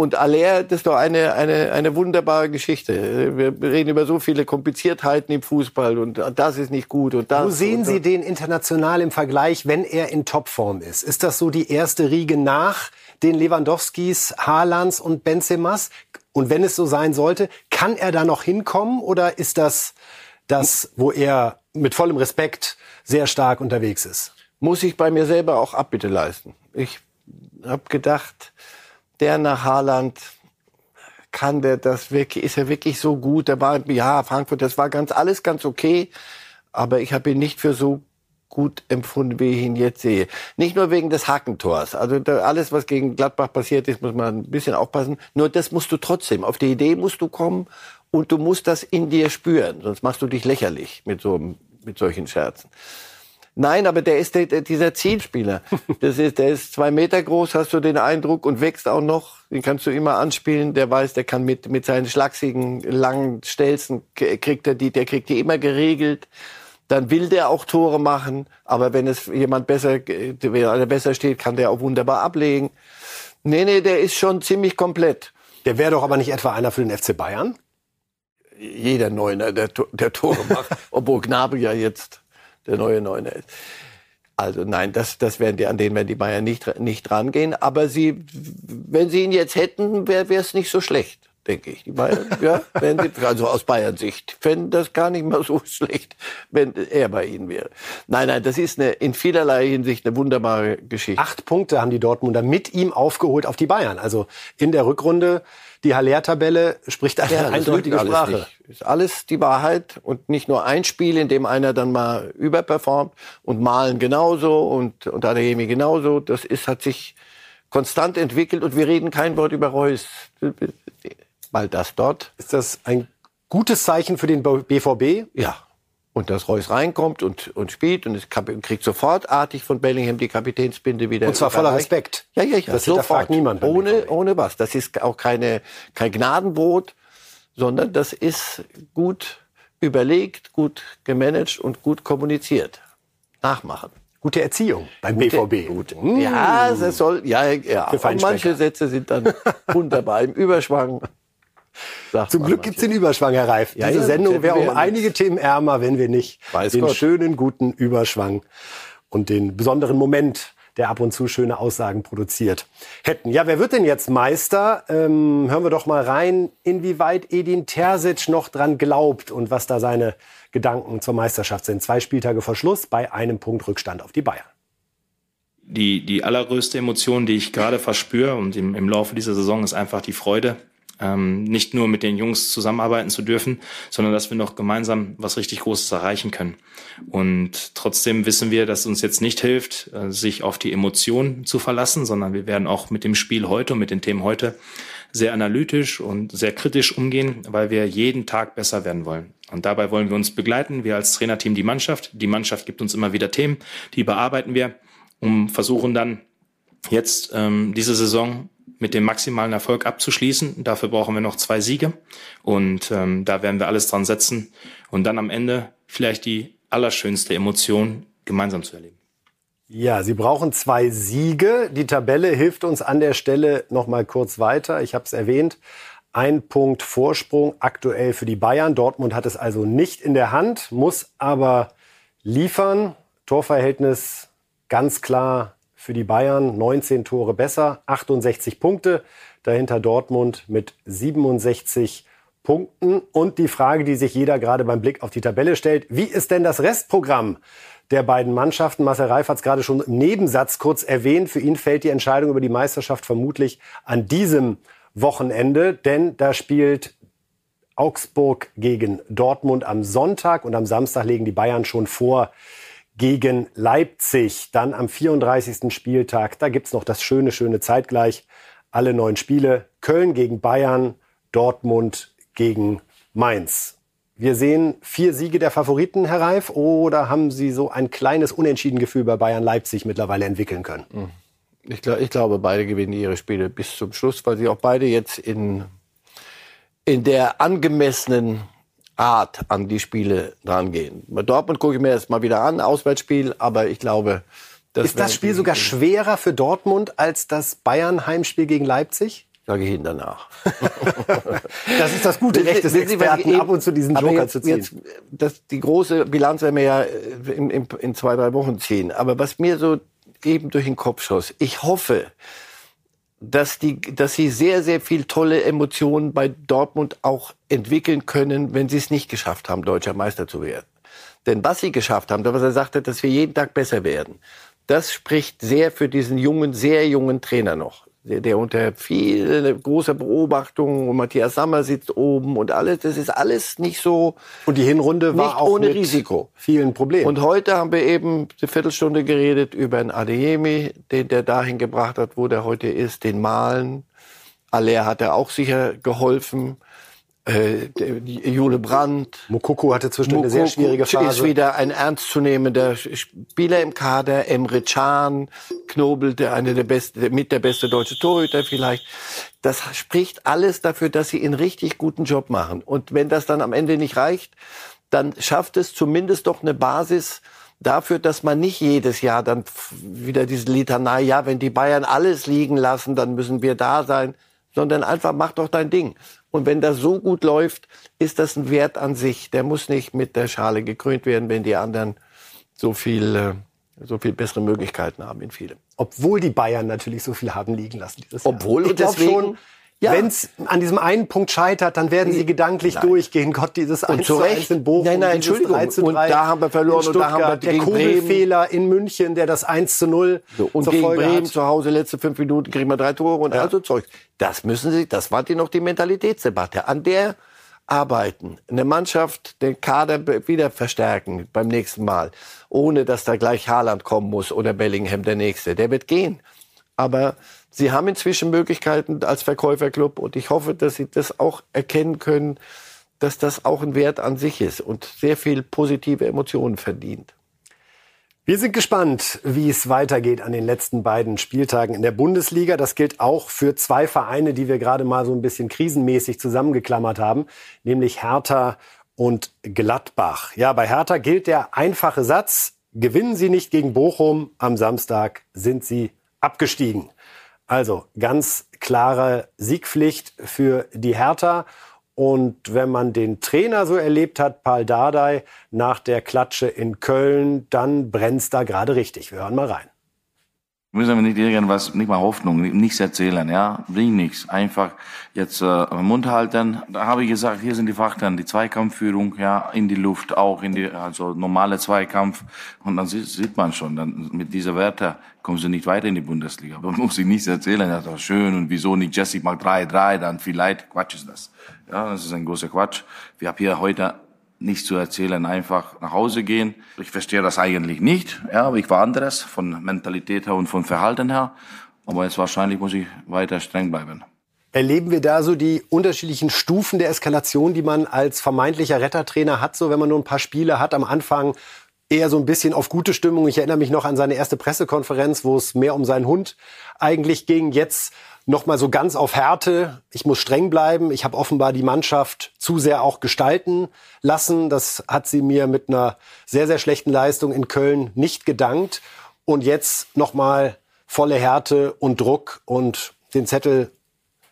Und Aller, das ist doch eine, eine, eine wunderbare Geschichte. Wir reden über so viele Kompliziertheiten im Fußball und das ist nicht gut und das. Wo sehen Sie den international im Vergleich, wenn er in Topform ist? Ist das so die erste Riege nach den Lewandowskis, Haalands und Benzemas? Und wenn es so sein sollte, kann er da noch hinkommen oder ist das das, wo er mit vollem Respekt sehr stark unterwegs ist. Muss ich bei mir selber auch Abbitte leisten. Ich habe gedacht, der nach Haaland kann der das wirklich, ist er wirklich so gut? Der war, ja, Frankfurt, das war ganz, alles ganz okay, aber ich habe ihn nicht für so gut empfunden, wie ich ihn jetzt sehe. Nicht nur wegen des Hakentors. Also da, alles, was gegen Gladbach passiert ist, muss man ein bisschen aufpassen. Nur das musst du trotzdem. Auf die Idee musst du kommen und du musst das in dir spüren, sonst machst du dich lächerlich mit so mit solchen Scherzen. Nein, aber der ist der, dieser Zielspieler. Das ist, der ist zwei Meter groß, hast du den Eindruck, und wächst auch noch. Den kannst du immer anspielen. Der weiß, der kann mit, mit seinen schlachsigen, langen Stelzen, kriegt er die, der kriegt die immer geregelt. Dann will der auch Tore machen. Aber wenn es jemand besser, wenn einer besser steht, kann der auch wunderbar ablegen. Nee, nee, der ist schon ziemlich komplett. Der wäre doch aber nicht etwa einer für den FC Bayern? Jeder Neuner, der, der Tore macht, obwohl Gnabry ja jetzt der neue Neuner ist. Also nein, das, das werden die, an denen werden die Bayern nicht, nicht rangehen. Aber sie, wenn sie ihn jetzt hätten, wäre es nicht so schlecht, denke ich. Die Bayern, ja, wenn sie, also aus Bayern Sicht, fänden das gar nicht mal so schlecht, wenn er bei ihnen wäre. Nein, nein, das ist eine, in vielerlei Hinsicht eine wunderbare Geschichte. Acht Punkte haben die Dortmunder mit ihm aufgeholt auf die Bayern. Also in der Rückrunde die Haller-Tabelle spricht eine ja, eindeutige Sprache. Nicht. Ist alles die Wahrheit und nicht nur ein Spiel, in dem einer dann mal überperformt und Malen genauso und, und Adeyemi genauso. Das ist, hat sich konstant entwickelt und wir reden kein Wort über Reus. Weil das dort. Ist das ein gutes Zeichen für den BVB? Ja, und dass Reus reinkommt und, und spielt und es kriegt sofort artig von Bellingham die Kapitänsbinde wieder. Und zwar voller Respekt. Ja, ja, ja. Das sofort. niemand. Ohne, ohne was. Das ist auch keine, kein Gnadenbrot, sondern das ist gut überlegt, gut gemanagt und gut kommuniziert. Nachmachen. Gute Erziehung beim Gute, BVB. Gut. Mmh. Ja, das soll, ja, ja. manche Sätze sind dann wunderbar im Überschwang. Zum Glück gibt's den Überschwang, Herr Reif. Ja, Diese ja, Sendung wäre um einige Themen ärmer, wenn wir nicht Weiß den Gott. schönen, guten Überschwang und den besonderen Moment der ab und zu schöne Aussagen produziert hätten. Ja, wer wird denn jetzt Meister? Ähm, hören wir doch mal rein, inwieweit Edin Terzic noch dran glaubt und was da seine Gedanken zur Meisterschaft sind. Zwei Spieltage vor Schluss bei einem Punkt Rückstand auf die Bayern. Die, die allergrößte Emotion, die ich gerade verspüre und im, im Laufe dieser Saison ist einfach die Freude, ähm, nicht nur mit den Jungs zusammenarbeiten zu dürfen, sondern dass wir noch gemeinsam was richtig Großes erreichen können. Und trotzdem wissen wir, dass uns jetzt nicht hilft, äh, sich auf die Emotionen zu verlassen, sondern wir werden auch mit dem Spiel heute und mit den Themen heute sehr analytisch und sehr kritisch umgehen, weil wir jeden Tag besser werden wollen. Und dabei wollen wir uns begleiten, wir als Trainerteam die Mannschaft. Die Mannschaft gibt uns immer wieder Themen, die bearbeiten wir. und versuchen dann jetzt ähm, diese Saison mit dem maximalen Erfolg abzuschließen. Dafür brauchen wir noch zwei Siege und ähm, da werden wir alles dran setzen und dann am Ende vielleicht die allerschönste Emotion gemeinsam zu erleben. Ja, Sie brauchen zwei Siege. Die Tabelle hilft uns an der Stelle noch mal kurz weiter. Ich habe es erwähnt. Ein Punkt Vorsprung aktuell für die Bayern. Dortmund hat es also nicht in der Hand, muss aber liefern. Torverhältnis ganz klar für die Bayern. 19 Tore besser, 68 Punkte. Dahinter Dortmund mit 67 Punkten. Und die Frage, die sich jeder gerade beim Blick auf die Tabelle stellt, wie ist denn das Restprogramm der beiden Mannschaften? Marcel Reif hat es gerade schon im Nebensatz kurz erwähnt. Für ihn fällt die Entscheidung über die Meisterschaft vermutlich an diesem Wochenende, denn da spielt Augsburg gegen Dortmund am Sonntag und am Samstag legen die Bayern schon vor gegen Leipzig. Dann am 34. Spieltag, da gibt's noch das schöne, schöne Zeitgleich. Alle neun Spiele. Köln gegen Bayern, Dortmund gegen Mainz. Wir sehen vier Siege der Favoriten, Herr Reif, oder haben Sie so ein kleines Unentschieden-Gefühl bei Bayern Leipzig mittlerweile entwickeln können? Hm. Ich, glaub, ich glaube, beide gewinnen ihre Spiele bis zum Schluss, weil sie auch beide jetzt in, in der angemessenen Art an die Spiele drangehen. Bei Dortmund gucke ich mir jetzt mal wieder an, Auswärtsspiel, aber ich glaube, das ist das Spiel sogar schwerer für Dortmund als das Bayern-Heimspiel gegen Leipzig? Sage ich Ihnen danach. das ist das gute Recht des Experten, ab und zu diesen Joker jetzt, zu ziehen. Jetzt, das, die große Bilanz werden wir ja in, in, in zwei, drei Wochen ziehen. Aber was mir so eben durch den Kopf schoss. Ich hoffe, dass die, dass sie sehr, sehr viel tolle Emotionen bei Dortmund auch entwickeln können, wenn sie es nicht geschafft haben, deutscher Meister zu werden. Denn was sie geschafft haben, was er sagte, dass wir jeden Tag besser werden, das spricht sehr für diesen jungen, sehr jungen Trainer noch der, der unter viel großer Beobachtung und Matthias Sammer sitzt oben und alles, das ist alles nicht so. Und die Hinrunde war auch ohne Risiko. Vielen Problemen. Und heute haben wir eben eine Viertelstunde geredet über einen Adeyemi, den der dahin gebracht hat, wo der heute ist, den Malen. Aller hat er auch sicher geholfen äh, Jule Brandt. Mokoko hatte zwischendurch eine sehr schwierige Phase. ist wieder ein ernstzunehmender Spieler im Kader. Emre Can, Knobel, der eine der beste, mit der beste deutsche Torhüter vielleicht. Das spricht alles dafür, dass sie einen richtig guten Job machen. Und wenn das dann am Ende nicht reicht, dann schafft es zumindest doch eine Basis, dafür, dass man nicht jedes Jahr dann wieder diese Litanei, ja, wenn die Bayern alles liegen lassen, dann müssen wir da sein, sondern einfach mach doch dein Ding. Und wenn das so gut läuft, ist das ein Wert an sich. Der muss nicht mit der Schale gekrönt werden, wenn die anderen so viel, äh, so viel bessere Möglichkeiten haben in vielem. Obwohl die Bayern natürlich so viel haben liegen lassen dieses Jahr. Obwohl, glaube schon, ja. Wenn es an diesem einen Punkt scheitert, dann werden sie gedanklich nein. durchgehen. Gott, dieses 1 zu 1 in Bochum, nein, nein, Entschuldigung. 3 zu 3 und da haben wir verloren und da haben wir der Kugelfehler in München, der das 1 zu 0 so, und zur gegen Folge Bremen hat. zu Hause letzte fünf Minuten kriegen wir drei Tore und ja. also Zeug. Das müssen sie, das war die noch die Mentalitätsdebatte. An der arbeiten, eine Mannschaft, den Kader wieder verstärken beim nächsten Mal, ohne dass da gleich Haaland kommen muss oder Bellingham der Nächste. Der wird gehen. Aber Sie haben inzwischen Möglichkeiten als Verkäuferclub und ich hoffe, dass Sie das auch erkennen können, dass das auch ein Wert an sich ist und sehr viel positive Emotionen verdient. Wir sind gespannt, wie es weitergeht an den letzten beiden Spieltagen in der Bundesliga. Das gilt auch für zwei Vereine, die wir gerade mal so ein bisschen krisenmäßig zusammengeklammert haben, nämlich Hertha und Gladbach. Ja, bei Hertha gilt der einfache Satz, gewinnen Sie nicht gegen Bochum, am Samstag sind Sie abgestiegen. Also ganz klare Siegpflicht für die Hertha. Und wenn man den Trainer so erlebt hat, Paul Dardai, nach der Klatsche in Köln, dann brennt's da gerade richtig. Wir hören mal rein müssen wir nicht irgendwas, nicht mal Hoffnung, nichts erzählen, ja, bringt nichts. Einfach jetzt äh, Mund halten. Da habe ich gesagt, hier sind die Fakten, die Zweikampfführung, ja, in die Luft, auch in die, also normale Zweikampf. Und dann sieht, sieht man schon, dann mit dieser Werte kommen sie nicht weiter in die Bundesliga. Man muss sich nichts erzählen, das ist schön und wieso nicht Jesse macht 3-3, dann vielleicht, Quatsch ist das. Ja, das ist ein großer Quatsch. Wir haben hier heute nicht zu erzählen, einfach nach Hause gehen. Ich verstehe das eigentlich nicht, ja, aber ich war anderes von Mentalität her und von Verhalten her. Aber jetzt wahrscheinlich muss ich weiter streng bleiben. Erleben wir da so die unterschiedlichen Stufen der Eskalation, die man als vermeintlicher Rettertrainer hat, so wenn man nur ein paar Spiele hat am Anfang eher so ein bisschen auf gute Stimmung. Ich erinnere mich noch an seine erste Pressekonferenz, wo es mehr um seinen Hund eigentlich ging. Jetzt noch mal so ganz auf Härte. Ich muss streng bleiben. Ich habe offenbar die Mannschaft zu sehr auch gestalten lassen. Das hat sie mir mit einer sehr, sehr schlechten Leistung in Köln nicht gedankt. Und jetzt noch mal volle Härte und Druck und den Zettel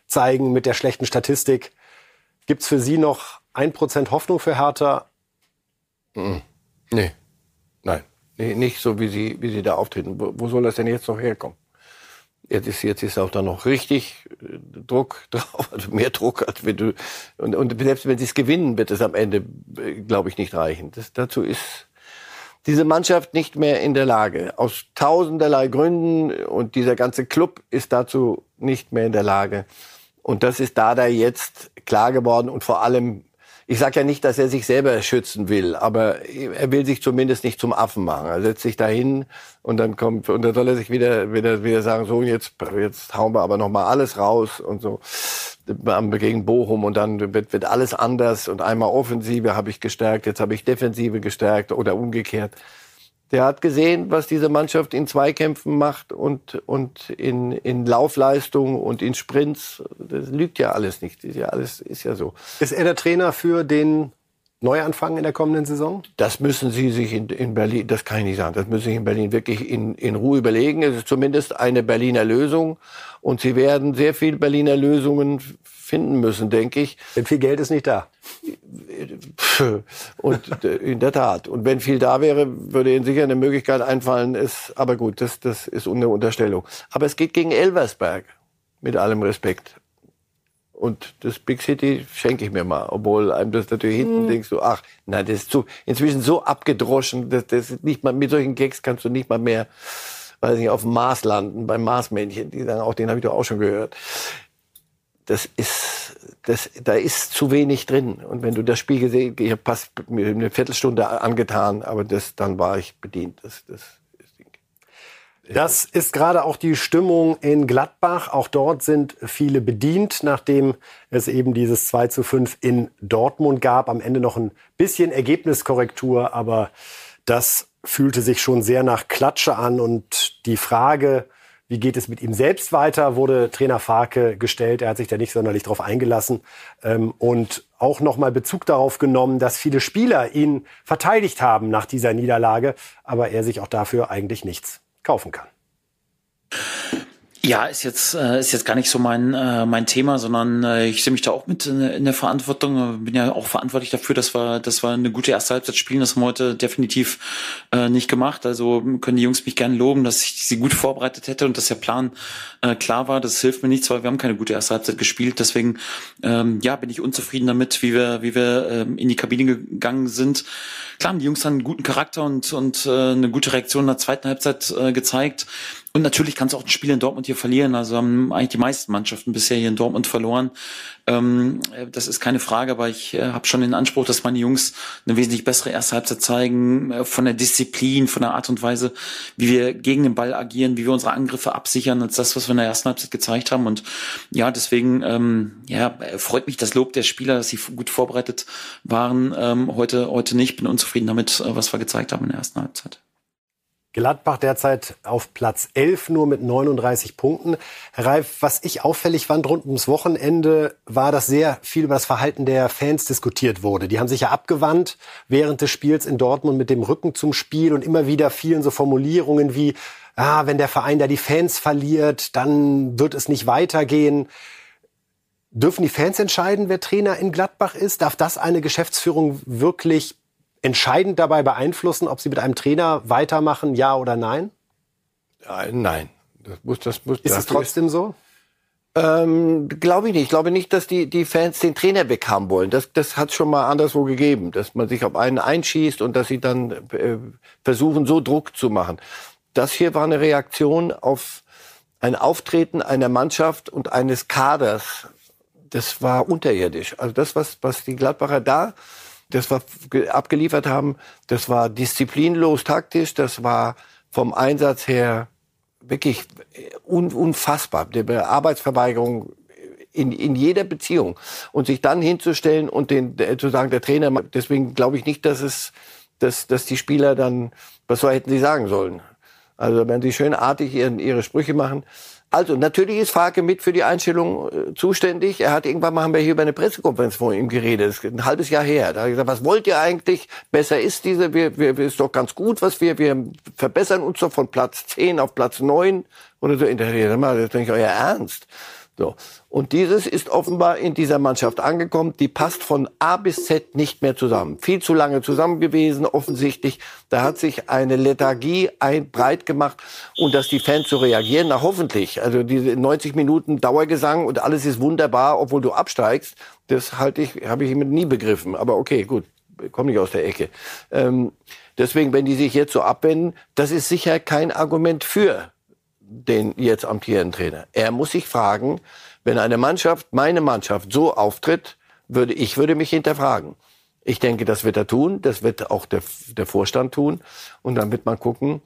zeigen mit der schlechten Statistik. Gibt's für Sie noch ein Prozent Hoffnung für Hertha? Nee. Nein. Nicht so, wie Sie, wie Sie da auftreten. Wo, wo soll das denn jetzt noch herkommen? Jetzt ist, jetzt ist auch da noch richtig äh, Druck drauf, also mehr Druck, als wenn du, und, und selbst wenn sie es gewinnen, wird es am Ende, äh, glaube ich, nicht reichen. Das, dazu ist diese Mannschaft nicht mehr in der Lage. Aus tausenderlei Gründen und dieser ganze Club ist dazu nicht mehr in der Lage. Und das ist da da jetzt klar geworden und vor allem ich sage ja nicht, dass er sich selber schützen will, aber er will sich zumindest nicht zum Affen machen. Er setzt sich dahin und dann kommt und dann soll er sich wieder wieder wieder sagen, so jetzt jetzt hauen wir aber noch mal alles raus und so gegen Bochum und dann wird, wird alles anders und einmal Offensive habe ich gestärkt, jetzt habe ich Defensive gestärkt oder umgekehrt. Der hat gesehen, was diese Mannschaft in Zweikämpfen macht und, und in, in Laufleistung und in Sprints. Das lügt ja alles nicht. Ist ja alles, ist ja so. Ist er der Trainer für den Neuanfang in der kommenden Saison? Das müssen Sie sich in, in Berlin, das kann ich nicht sagen, das müssen Sie sich in Berlin wirklich in, in Ruhe überlegen. Es ist zumindest eine Berliner Lösung und Sie werden sehr viel Berliner Lösungen finden müssen, denke ich. Denn viel Geld ist nicht da. Und äh, in der Tat. Und wenn viel da wäre, würde Ihnen sicher eine Möglichkeit einfallen. Ist, aber gut, das, das ist eine Unterstellung. Aber es geht gegen Elversberg. Mit allem Respekt. Und das Big City schenke ich mir mal, obwohl einem das natürlich hinten mhm. denkst du, ach, nein, das ist zu, inzwischen so abgedroschen, das, das ist nicht mal, mit solchen Gags kannst du nicht mal mehr, weiß nicht, auf dem Mars landen, beim Marsmännchen, die sagen, auch den habe ich doch auch schon gehört. Das ist, das, da ist zu wenig drin. Und wenn du das Spiel gesehen, ich habe fast eine Viertelstunde angetan, aber das, dann war ich bedient. Das, das das ist gerade auch die Stimmung in Gladbach. Auch dort sind viele bedient, nachdem es eben dieses 2 zu 5 in Dortmund gab. Am Ende noch ein bisschen Ergebniskorrektur, aber das fühlte sich schon sehr nach Klatsche an. Und die Frage, wie geht es mit ihm selbst weiter, wurde Trainer Farke gestellt. Er hat sich da nicht sonderlich drauf eingelassen ähm, und auch nochmal Bezug darauf genommen, dass viele Spieler ihn verteidigt haben nach dieser Niederlage, aber er sich auch dafür eigentlich nichts kaufen kann. Ja, ist jetzt äh, ist jetzt gar nicht so mein äh, mein Thema, sondern äh, ich sehe mich da auch mit in, der Verantwortung. Bin ja auch verantwortlich dafür, dass wir dass wir eine gute erste Halbzeit spielen. Das haben wir heute definitiv nicht gemacht. Also können die Jungs mich gerne loben, dass ich sie gut vorbereitet hätte und dass der Plan klar war. Das hilft mir nichts, weil wir haben keine gute erste Halbzeit gespielt. Deswegen ähm, ja bin ich unzufrieden damit, wie wir wie wir ähm, in die Kabine gegangen sind. Klar, die Jungs haben einen guten Charakter und und eine gute Reaktion in der zweiten Halbzeit gezeigt. Und natürlich kannst du auch ein Spiel in Dortmund hier verlieren. Also haben eigentlich die meisten Mannschaften bisher hier in Dortmund verloren. Ähm, das ist keine Frage, aber ich äh, habe schon den Anspruch, dass meine Jungs eine wesentlich bessere erste Halbzeit zeigen, äh, von der Disziplin, von der Art und Weise, wie wir gegen den Ball agieren, wie wir unsere Angriffe absichern, als das, was wir in der ersten Halbzeit gezeigt haben. Und ja, deswegen ähm, ja, freut mich das Lob der Spieler, dass sie gut vorbereitet waren. Ähm, heute, heute nicht. Bin unzufrieden damit, äh, was wir gezeigt haben in der ersten Halbzeit. Gladbach derzeit auf Platz 11 nur mit 39 Punkten. Herr Reif, was ich auffällig fand rund ums Wochenende, war, dass sehr viel über das Verhalten der Fans diskutiert wurde. Die haben sich ja abgewandt während des Spiels in Dortmund mit dem Rücken zum Spiel und immer wieder fielen so Formulierungen wie, ah, wenn der Verein da die Fans verliert, dann wird es nicht weitergehen. Dürfen die Fans entscheiden, wer Trainer in Gladbach ist? Darf das eine Geschäftsführung wirklich entscheidend dabei beeinflussen, ob sie mit einem Trainer weitermachen, ja oder nein? Ja, nein. Das muss, das muss, ist es trotzdem so? Ähm, glaube ich nicht. Ich glaube nicht, dass die, die Fans den Trainer weghaben wollen. Das, das hat schon mal anderswo gegeben, dass man sich auf einen einschießt und dass sie dann äh, versuchen, so Druck zu machen. Das hier war eine Reaktion auf ein Auftreten einer Mannschaft und eines Kaders. Das war unterirdisch. Also das, was, was die Gladbacher da das wir abgeliefert haben, das war disziplinlos taktisch, das war vom Einsatz her wirklich un, unfassbar. Die Arbeitsverweigerung in, in jeder Beziehung. Und sich dann hinzustellen und den, zu sagen, der Trainer, deswegen glaube ich nicht, dass es dass, dass die Spieler dann, was so hätten sie sagen sollen. Also wenn sie schön artig ihren, ihre Sprüche machen. Also natürlich ist Farke mit für die Einstellung äh, zuständig. Er hat irgendwann mal haben wir hier über eine Pressekonferenz vor ihm geredet, das ist ein halbes Jahr her. Da hat er gesagt, was wollt ihr eigentlich? Besser ist diese, wir, wir, ist doch ganz gut, was wir, wir verbessern uns doch von Platz 10 auf Platz 9 oder so. In der Rede, das ist nicht euer Ernst. So. Und dieses ist offenbar in dieser Mannschaft angekommen. Die passt von A bis Z nicht mehr zusammen. Viel zu lange zusammen gewesen, offensichtlich. Da hat sich eine Lethargie ein, breit gemacht. Und dass die Fans so reagieren, na hoffentlich. Also diese 90 Minuten Dauergesang und alles ist wunderbar, obwohl du absteigst. Das halte ich, habe ich nie begriffen. Aber okay, gut. Komme nicht aus der Ecke. Ähm, deswegen, wenn die sich jetzt so abwenden, das ist sicher kein Argument für den jetzt amtierenden Trainer. Er muss sich fragen, wenn eine Mannschaft, meine Mannschaft, so auftritt, würde ich würde mich hinterfragen. Ich denke, das wird er tun, das wird auch der, der Vorstand tun und dann wird man gucken.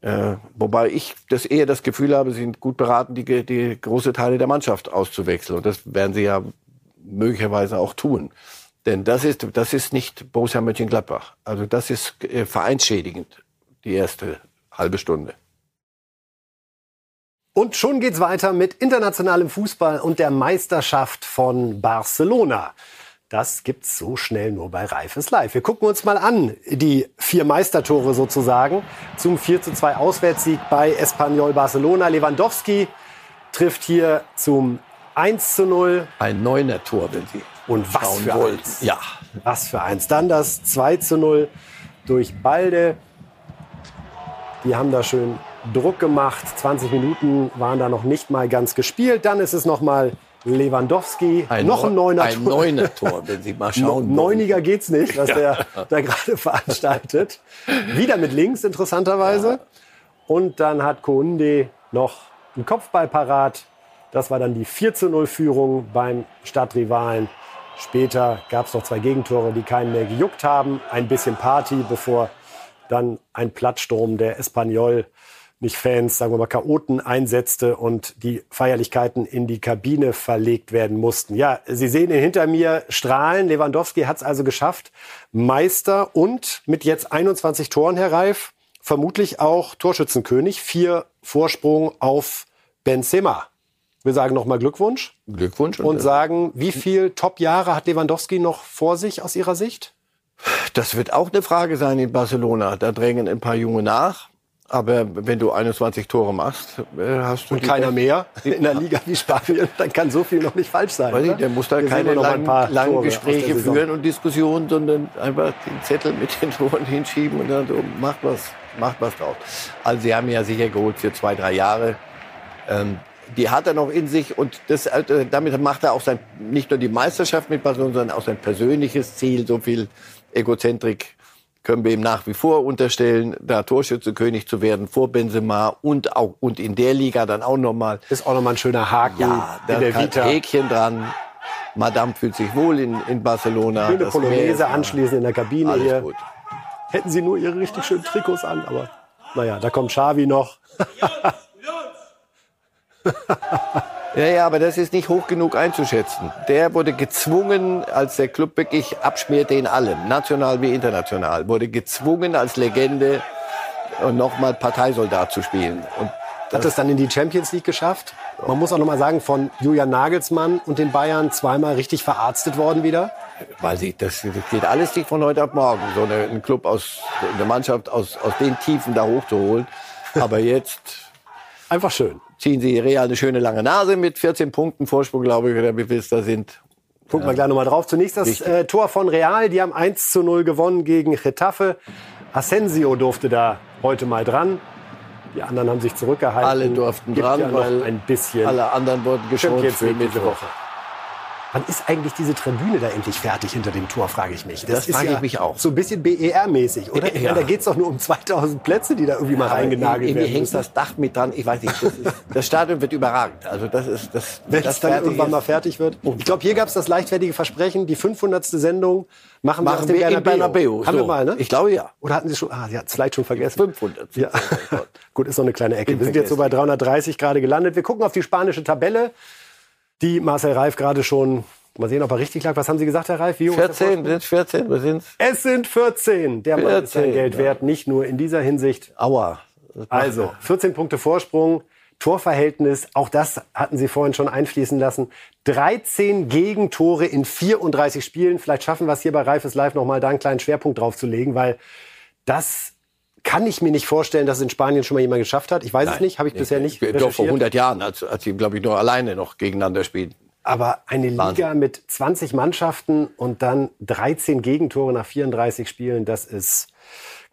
Äh, wobei ich das eher das Gefühl habe, sie sind gut beraten, die, die große Teile der Mannschaft auszuwechseln und das werden sie ja möglicherweise auch tun. Denn das ist, das ist nicht Borussia Mönchengladbach. Also das ist äh, vereinsschädigend, die erste halbe Stunde. Und schon geht's weiter mit internationalem Fußball und der Meisterschaft von Barcelona. Das gibt's so schnell nur bei Reifes Live. Wir gucken uns mal an, die vier Meistertore sozusagen zum 4 zu 2 Auswärtssieg bei Espanyol Barcelona. Lewandowski trifft hier zum 1 zu 0. Ein neuner Tor, wenn Sie Und was für wollen. eins. Ja. Was für eins. Dann das 2 zu 0 durch Balde. Die haben da schön Druck gemacht. 20 Minuten waren da noch nicht mal ganz gespielt. Dann ist es noch mal Lewandowski. Ein noch ein Neu- neuner ein Tor. neuner Tor, wenn Sie mal schauen wollen. Neuniger geht's nicht, was Ja. der da gerade veranstaltet. Wieder mit links, interessanterweise. Und dann hat Kounde noch einen Kopfball parat. Das war dann die 4 zu 0 Führung beim Stadtrivalen. Später gab es noch zwei Gegentore, die keinen mehr gejuckt haben. Ein bisschen Party, bevor dann ein Plattsturm der Espanyol, nicht Fans, sagen wir mal Chaoten, einsetzte und die Feierlichkeiten in die Kabine verlegt werden mussten. Ja, Sie sehen ihn hinter mir strahlen. Lewandowski hat es also geschafft. Meister und mit jetzt 21 Toren, Herr Reif, vermutlich auch Torschützenkönig. Vier Vorsprung auf Benzema. Wir sagen nochmal Glückwunsch Glückwunsch. und das- sagen, wie viel Top-Jahre hat Lewandowski noch vor sich aus Ihrer Sicht? Das wird auch eine Frage sein in Barcelona. Da drängen ein paar Junge nach. Aber wenn du 21 Tore machst, äh, hast du Und keiner Be- mehr in der Liga wie Spanien, dann kann so viel noch nicht falsch sein. Weiß ich, der muss da Wir keine noch mal ein paar langen Tore Gespräche führen und Diskussionen, sondern einfach den Zettel mit den Toren hinschieben und dann so, macht was, macht was draus. Also sie haben ja sicher geholt für zwei, drei Jahre. Ähm, die hat er noch in sich und das, äh, damit macht er auch sein, nicht nur die Meisterschaft mit Barcelona, sondern auch sein persönliches Ziel. So viel Egozentrik können wir ihm nach wie vor unterstellen, da Torschützenkönig zu werden vor Benzema und auch und in der Liga dann auch nochmal. Ist auch nochmal ein schöner Haken Ja, da in der Vita. Häkchen dran. Madame fühlt sich wohl in, in Barcelona. Schöne Das Polonaise anschließend in der Kabine Alles hier. gut. Hätten sie nur ihre richtig schönen Trikots an, aber naja, da kommt Xavi noch. Ja, ja, aber das ist nicht hoch genug einzuschätzen. Der wurde gezwungen, als der Club wirklich abschmierte in allem, national wie international, wurde gezwungen als Legende und nochmal Parteisoldat zu spielen. Und Hat es dann in die Champions League geschafft. Man muss auch noch mal sagen, von Julian Nagelsmann und den Bayern zweimal richtig verarztet worden wieder. weil sie, das, das geht alles nicht von heute auf morgen, so eine, einen Club aus, eine Mannschaft aus, aus den Tiefen da hochzuholen. Aber jetzt Einfach schön. Ziehen sie Real eine schöne lange Nase mit 14 Punkten Vorsprung, glaube ich, oder wie viel es da sind. Gucken wir gleich nochmal drauf. Zunächst das äh, Tor von Real. Die haben 1 zu 0 gewonnen gegen Getafe. Asensio durfte da heute mal dran. Die anderen haben sich zurückgehalten. Alle durften Gibt dran, ja weil ein bisschen Alle anderen wurden geschont für Mittwoch. Woche. Wann ist eigentlich diese Tribüne da endlich fertig hinter dem Tor, frage ich mich. Das ist frage ich mich auch. So ein bisschen BER-mäßig, oder? Ja. da geht es doch nur um 2000 Plätze, die da irgendwie mal Aber reingenagelt irgendwie werden hängt müssen. das Dach mit dran. Ich weiß nicht. Das, ist, das Stadion wird überragend. Also das ist das. Wenn das es dann irgendwann ist. mal fertig wird. Ich glaube, hier gab es das leichtfertige Versprechen, die 500. Sendung machen, wir Machen dem wir im Bernabeu. Haben wir So. mal, ne? Ich glaube ja. Oder hatten Sie schon? Ah, Sie hatten es vielleicht schon vergessen. 500. Ja. Gut, ist noch eine kleine Ecke. Bin Wir sind jetzt so bei 330 gerade gelandet. Wir gucken auf die spanische Tabelle, die Marcel Reif gerade schon Mal sehen, ob er richtig lag. Was haben Sie gesagt, Herr Reif? Wie hoch ist der 14, Vorsprung? sind 14, wir sind's. Es sind 14. Der Mann ist sein 14, Geld ja. wert, nicht nur in dieser Hinsicht. Aua. Also, 14 Punkte Vorsprung, Torverhältnis, auch das hatten Sie vorhin schon einfließen lassen. 13 Gegentore in 34 Spielen. Vielleicht schaffen wir es hier bei Reifes Live nochmal da einen kleinen Schwerpunkt drauf zu legen, weil das kann ich mir nicht vorstellen, dass es in Spanien schon mal jemand geschafft hat. Ich weiß es nicht, habe ich bisher nicht Doch vor recherchiert. 100 Jahren, als, als sie, glaube ich, nur alleine noch gegeneinander spielen. Aber eine Liga Wahnsinn. mit 20 Mannschaften und dann 13 Gegentore nach 34 Spielen, das ist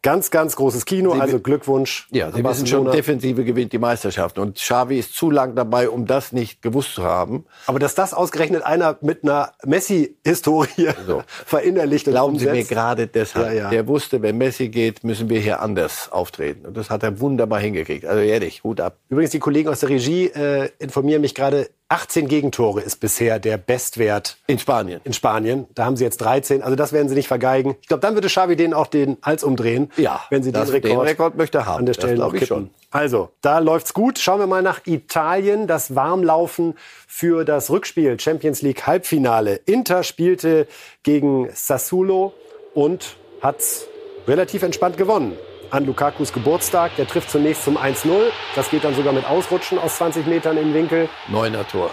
ganz, ganz großes Kino. Sie- also Glückwunsch. Ja, sie wissen schon. Defensive gewinnt die Meisterschaft. Und Xavi ist zu lang dabei, um das nicht gewusst zu haben. Aber dass das ausgerechnet einer mit einer Messi-Historie So. verinnerlicht und Glauben Sie mir umsetzt. gerade deshalb. Ja, ja. Der wusste, wenn Messi geht, müssen wir hier anders auftreten. Und das hat er wunderbar hingekriegt. Also ehrlich, Hut ab. Übrigens, die Kollegen aus der Regie äh, informieren mich gerade, 18 Gegentore ist bisher der Bestwert In Spanien. in Spanien. Da haben sie jetzt 13. Also das werden sie nicht vergeigen. Ich glaube, dann würde Xavi denen auch den Hals umdrehen, Ja, wenn sie das- den Rekord, den Rekord möchte haben. an der Stelle ich kippen. schon. Also, da läuft's gut. Schauen wir mal nach Italien. Das Warmlaufen für das Rückspiel Champions League Halbfinale. Inter spielte gegen Sassuolo und hat's relativ entspannt gewonnen. An Lukakus Geburtstag. Der trifft zunächst zum 1-0. Das geht dann sogar mit Ausrutschen aus 20 Metern den Winkel. Neuner Tor.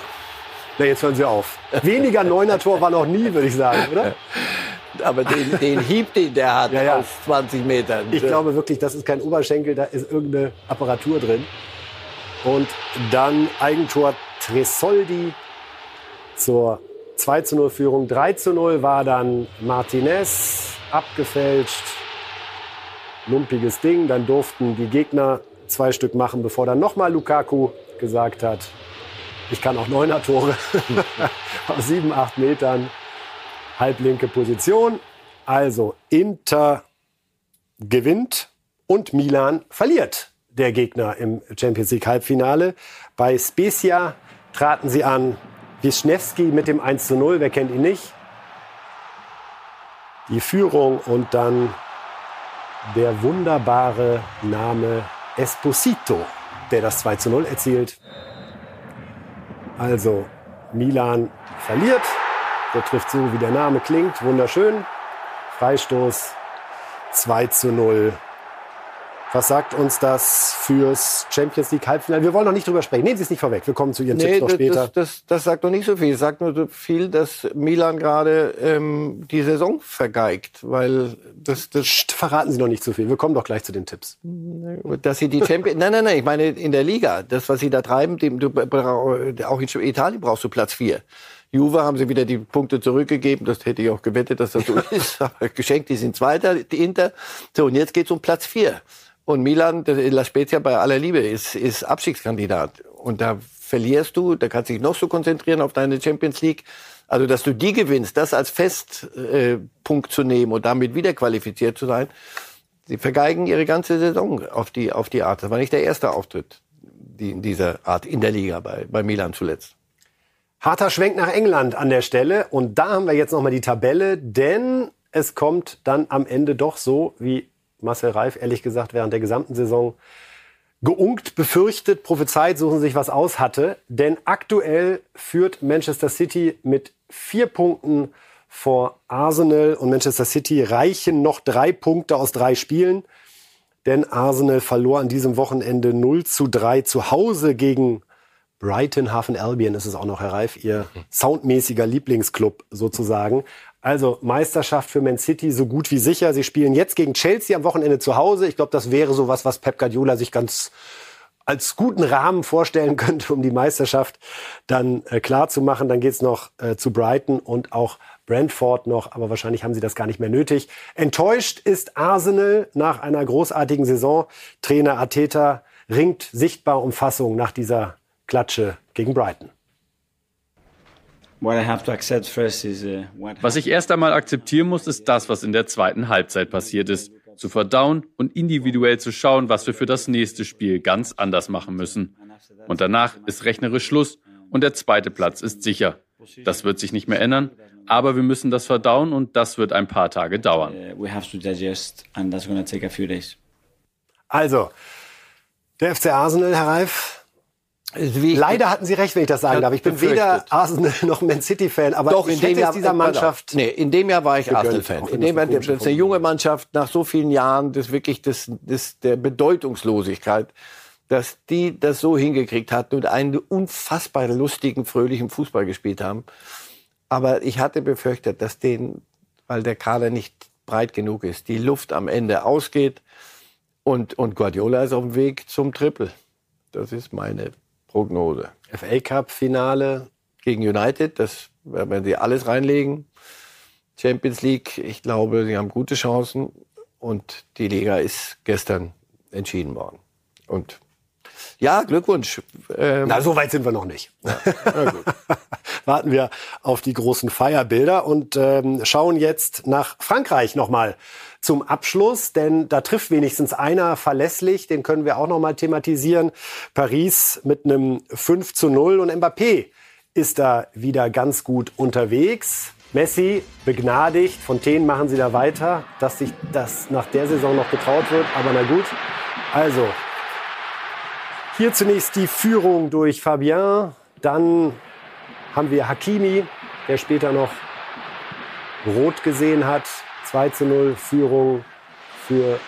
Na, jetzt hören Sie auf. Weniger Neuner Tor war noch nie, würde ich sagen, oder? Aber den, den Hieb, den der hat Ja, ja. aus 20 Metern. Ich glaube wirklich, das ist kein Oberschenkel, da ist irgendeine Apparatur drin. Und dann Eigentor Tresoldi zur 2 zu 0 Führung. 3 zu 0 war dann Martinez abgefälscht. Lumpiges Ding. Dann durften die Gegner zwei Stück machen, bevor dann nochmal Lukaku gesagt hat, ich kann auch neuner Tore aus sieben, acht Metern. Halblinke Position. Also Inter gewinnt und Milan verliert der Gegner im Champions League Halbfinale. Bei Spezia traten sie an Wisniewski mit dem 1 zu 0, wer kennt ihn nicht? Die Führung und dann der wunderbare Name Esposito, der das 2 zu 0 erzielt. Also Milan verliert. Der trifft so, wie der Name klingt. Wunderschön. Freistoß 2 zu 0. Was sagt uns das fürs Champions League Halbfinale? Wir wollen noch nicht drüber sprechen. Nehmen Sie es nicht vorweg. Wir kommen zu Ihren Nee, Tipps noch das, später. das, das, das sagt noch nicht so viel. Es sagt nur so viel, dass Milan gerade ähm, die Saison vergeigt, weil das, das Psst, verraten Sie noch nicht zu viel. Wir kommen doch gleich zu den Tipps. dass sie die Champions, nein, nein, nein, ich meine in der Liga, das was sie da treiben, dem, du, brau- auch in Italien brauchst du Platz vier. Juve haben sie wieder die Punkte zurückgegeben, das hätte ich auch gewettet, dass das so ist, aber geschenkt, die sind Zweiter, die Inter. So, und jetzt geht's um Platz vier. Und Milan, La Spezia bei aller Liebe, ist, ist Abstiegskandidat. Und da verlierst du, da kannst du dich noch so konzentrieren auf deine Champions League. Also, dass du die gewinnst, das als Festpunkt äh, zu nehmen und damit wieder qualifiziert zu sein, Sie vergeigen ihre ganze Saison auf die, auf die Art. Das war nicht der erste Auftritt die, in dieser Art in der Liga bei, bei Milan zuletzt. Harter Schwenk nach England an der Stelle. Und da haben wir jetzt nochmal die Tabelle, denn es kommt dann am Ende doch so, wie Marcel Reif ehrlich gesagt während der gesamten Saison geunkt, befürchtet, prophezeit, suchen sich was aus hatte. Denn aktuell führt Manchester City mit vier Punkten vor Arsenal und Manchester City reichen noch drei Punkte aus drei Spielen. Denn Arsenal verlor an diesem Wochenende 0 zu 3 zu Hause gegen Brighton Hafen Albion ist es auch noch, Herr Reif, Ihr soundmäßiger Lieblingsclub sozusagen. Also Meisterschaft für Man City so gut wie sicher. Sie spielen jetzt gegen Chelsea am Wochenende zu Hause. Ich glaube, das wäre sowas, was Pep Guardiola sich ganz als guten Rahmen vorstellen könnte, um die Meisterschaft dann äh, klar zu machen. Dann geht's noch äh, zu Brighton und auch Brentford noch, aber wahrscheinlich haben sie das gar nicht mehr nötig. Enttäuscht ist Arsenal nach einer großartigen Saison. Trainer Ateta ringt sichtbar um Fassung nach dieser Klatsche gegen Brighton. Was ich erst einmal akzeptieren muss, ist das, was in der zweiten Halbzeit passiert ist. Zu verdauen und individuell zu schauen, was wir für das nächste Spiel ganz anders machen müssen. Und danach ist rechnerisch Schluss und der zweite Platz ist sicher. Das wird sich nicht mehr ändern, aber wir müssen das verdauen und das wird ein paar Tage dauern. Also, der FC Arsenal, Herr Reif, Leider hatten Sie recht, wenn ich das sagen darf. Ich bin befürchtet. weder Arsenal noch Man City Fan, aber Doch, in dem Jahr es dieser Mannschaft. Nee, in dem Jahr war ich Arsenal-Fan. auch In dem das Jahr, das ist eine junge Mannschaft nach so vielen Jahren, das wirklich das, das der Bedeutungslosigkeit, dass die das so hingekriegt hatten und einen unfassbar lustigen, fröhlichen Fußball gespielt haben. Aber ich hatte befürchtet, dass denen, weil der Kader nicht breit genug ist, die Luft am Ende ausgeht und, und Guardiola ist auf dem Weg zum Triple. Das ist meine Prognose. FA Cup Finale gegen United, das werden sie alles reinlegen. Champions League, ich glaube, sie haben gute Chancen und die Liga ist gestern entschieden worden. Und ja, Glückwunsch. Ähm, Na, so weit sind wir noch nicht. Warten wir auf die großen Feierbilder und ähm, schauen jetzt nach Frankreich nochmal zum Abschluss, denn da trifft wenigstens einer verlässlich, den können wir auch nochmal thematisieren. Paris mit einem 5 zu 0 und Mbappé ist da wieder ganz gut unterwegs. Messi begnadigt, Fontaine machen sie da weiter, dass sich das nach der Saison noch getraut wird, aber na gut. Also, hier zunächst die Führung durch Fabien, dann haben wir Hakimi, der später noch rot gesehen hat. 2 zu 0 Führung für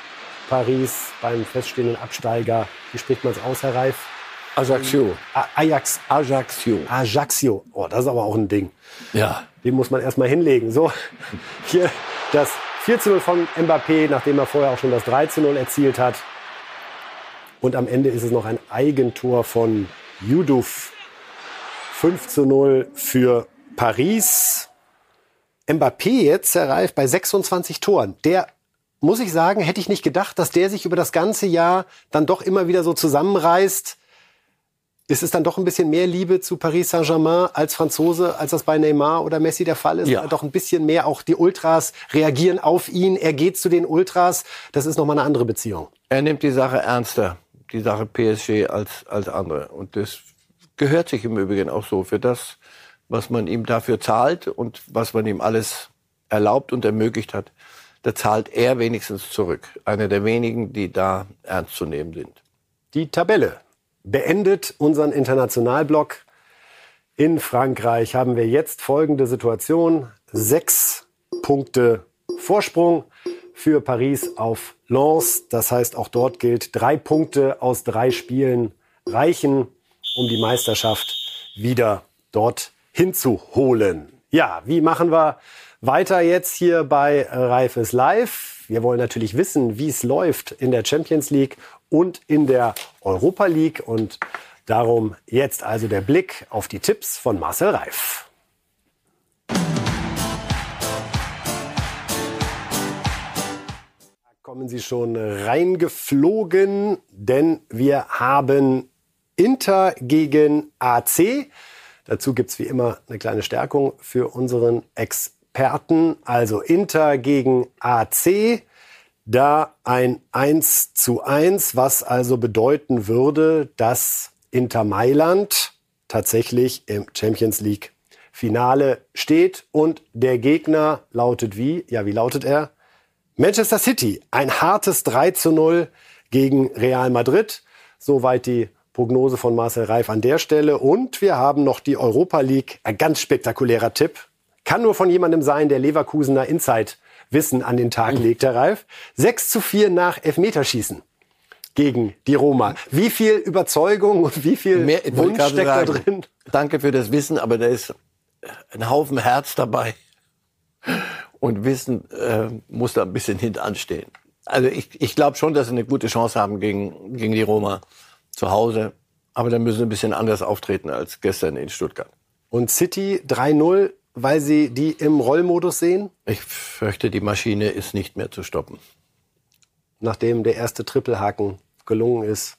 Paris beim feststehenden Absteiger. Wie spricht man es aus, Herr Reif? Ajaccio. Ajax. Ajaccio. Ajaccio. Oh, das ist aber auch ein Ding. Ja. Den muss man erstmal hinlegen. So, hier das 4 zu 0 von Mbappé, nachdem er vorher auch schon das 3 zu 0 erzielt hat. Und am Ende ist es noch ein Eigentor von Yuduf. 5 zu 0 für Paris. Mbappé jetzt, Herr Reif, bei 26 Toren. Der, muss ich sagen, hätte ich nicht gedacht, dass der sich über das ganze Jahr dann doch immer wieder so zusammenreißt. Ist es dann doch ein bisschen mehr Liebe zu Paris Saint-Germain als Franzose, als das bei Neymar oder Messi der Fall ist? Ja. Doch ein bisschen mehr. Auch die Ultras reagieren auf ihn. Er geht zu den Ultras. Das ist nochmal eine andere Beziehung. Er nimmt die Sache ernster, die Sache PSG als, als andere. Und das gehört sich im Übrigen auch so für das, was man ihm dafür zahlt und was man ihm alles erlaubt und ermöglicht hat. Da zahlt er wenigstens zurück. Einer der wenigen, die da ernst zu nehmen sind. Die Tabelle beendet unseren Internationalblock. In Frankreich haben wir jetzt folgende Situation. Sechs Punkte Vorsprung für Paris auf Lens. Das heißt, auch dort gilt, drei Punkte aus drei Spielen reichen, um die Meisterschaft wieder dort hinzuholen. Ja, wie machen wir weiter jetzt hier bei Reifes Live? Wir wollen natürlich wissen, wie es läuft in der Champions League und in der Europa League. Und darum jetzt also der Blick auf die Tipps von Marcel Reif. Kommen Sie schon reingeflogen, denn wir haben Inter gegen AC. Dazu gibt's wie immer eine kleine Stärkung für unseren Experten. Also Inter gegen AC. Da ein 1 zu 1, was also bedeuten würde, dass Inter Mailand tatsächlich im Champions League Finale steht und der Gegner lautet wie? Ja, wie lautet er? Manchester City. Ein hartes 3 zu 0 gegen Real Madrid. Soweit die Prognose von Marcel Reif an der Stelle. Und wir haben noch die Europa League. Ein ganz spektakulärer Tipp. Kann nur von jemandem sein, der Leverkusener Insight Wissen an den Tag legt, Herr Reif. 6 zu 4 nach Elfmeterschießen gegen die Roma. Wie viel Überzeugung und wie viel Mehr, Wunsch steckt da drin? Danke für das Wissen, aber da ist ein Haufen Herz dabei. Und Wissen äh, muss da ein bisschen hintanstehen. Also ich, ich glaube schon, dass sie eine gute Chance haben gegen, gegen die Roma zu Hause. Aber dann müssen sie ein bisschen anders auftreten als gestern in Stuttgart. Und City 3-0, weil Sie die im Rollmodus sehen, Ich fürchte, die Maschine ist nicht mehr zu stoppen. nachdem der erste Trippelhaken gelungen ist.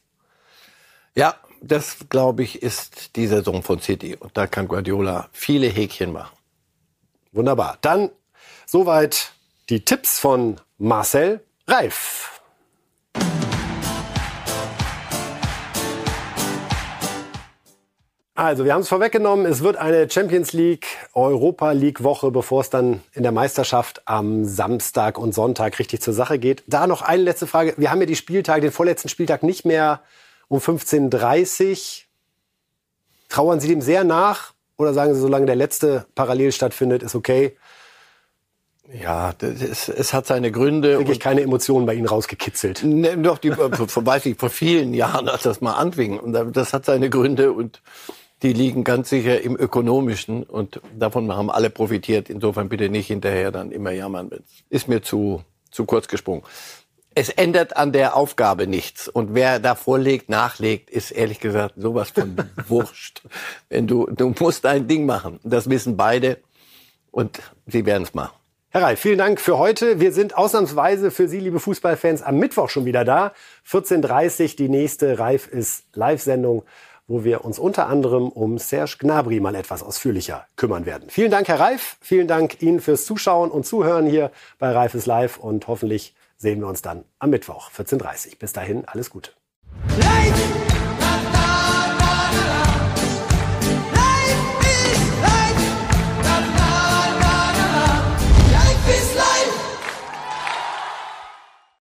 Ja, das glaube ich ist die Saison von City. Und da kann Guardiola viele Häkchen machen. Wunderbar. Dann soweit die Tipps von Marcel Reif. Also, wir haben es vorweggenommen. Es wird eine Champions League, Europa League Woche, bevor es dann in der Meisterschaft am Samstag und Sonntag richtig zur Sache geht. Da noch eine letzte Frage. Wir haben ja die Spieltage, den vorletzten Spieltag nicht mehr um 15.30 Uhr. Trauern Sie dem sehr nach oder sagen Sie, solange der letzte parallel stattfindet, ist okay? Ja, das, es hat seine Gründe. Wirklich keine Emotionen bei Ihnen rausgekitzelt. Ne, doch, die, weiß ich, vor vielen Jahren, als das mal anfing. Und das hat seine Gründe und die liegen ganz sicher im Ökonomischen und davon haben alle profitiert. Insofern bitte nicht hinterher dann immer jammern. Ist mir zu, zu kurz gesprungen. Es ändert an der Aufgabe nichts. Und wer da vorlegt, nachlegt, ist ehrlich gesagt sowas von wurscht. Wenn du, du musst ein Ding machen. Das wissen beide. Und sie werden es machen. Herr Reif, vielen Dank für heute. Wir sind ausnahmsweise für Sie, liebe Fußballfans, am Mittwoch schon wieder da. 14.30 Uhr die nächste Reif ist Live-Sendung, wo wir uns unter anderem um Serge Gnabry mal etwas ausführlicher kümmern werden. Vielen Dank, Herr Reif. Vielen Dank Ihnen fürs Zuschauen und Zuhören hier bei Reif ist Live und hoffentlich sehen wir uns dann am Mittwoch 14.30 Uhr. Bis dahin, alles Gute. Live!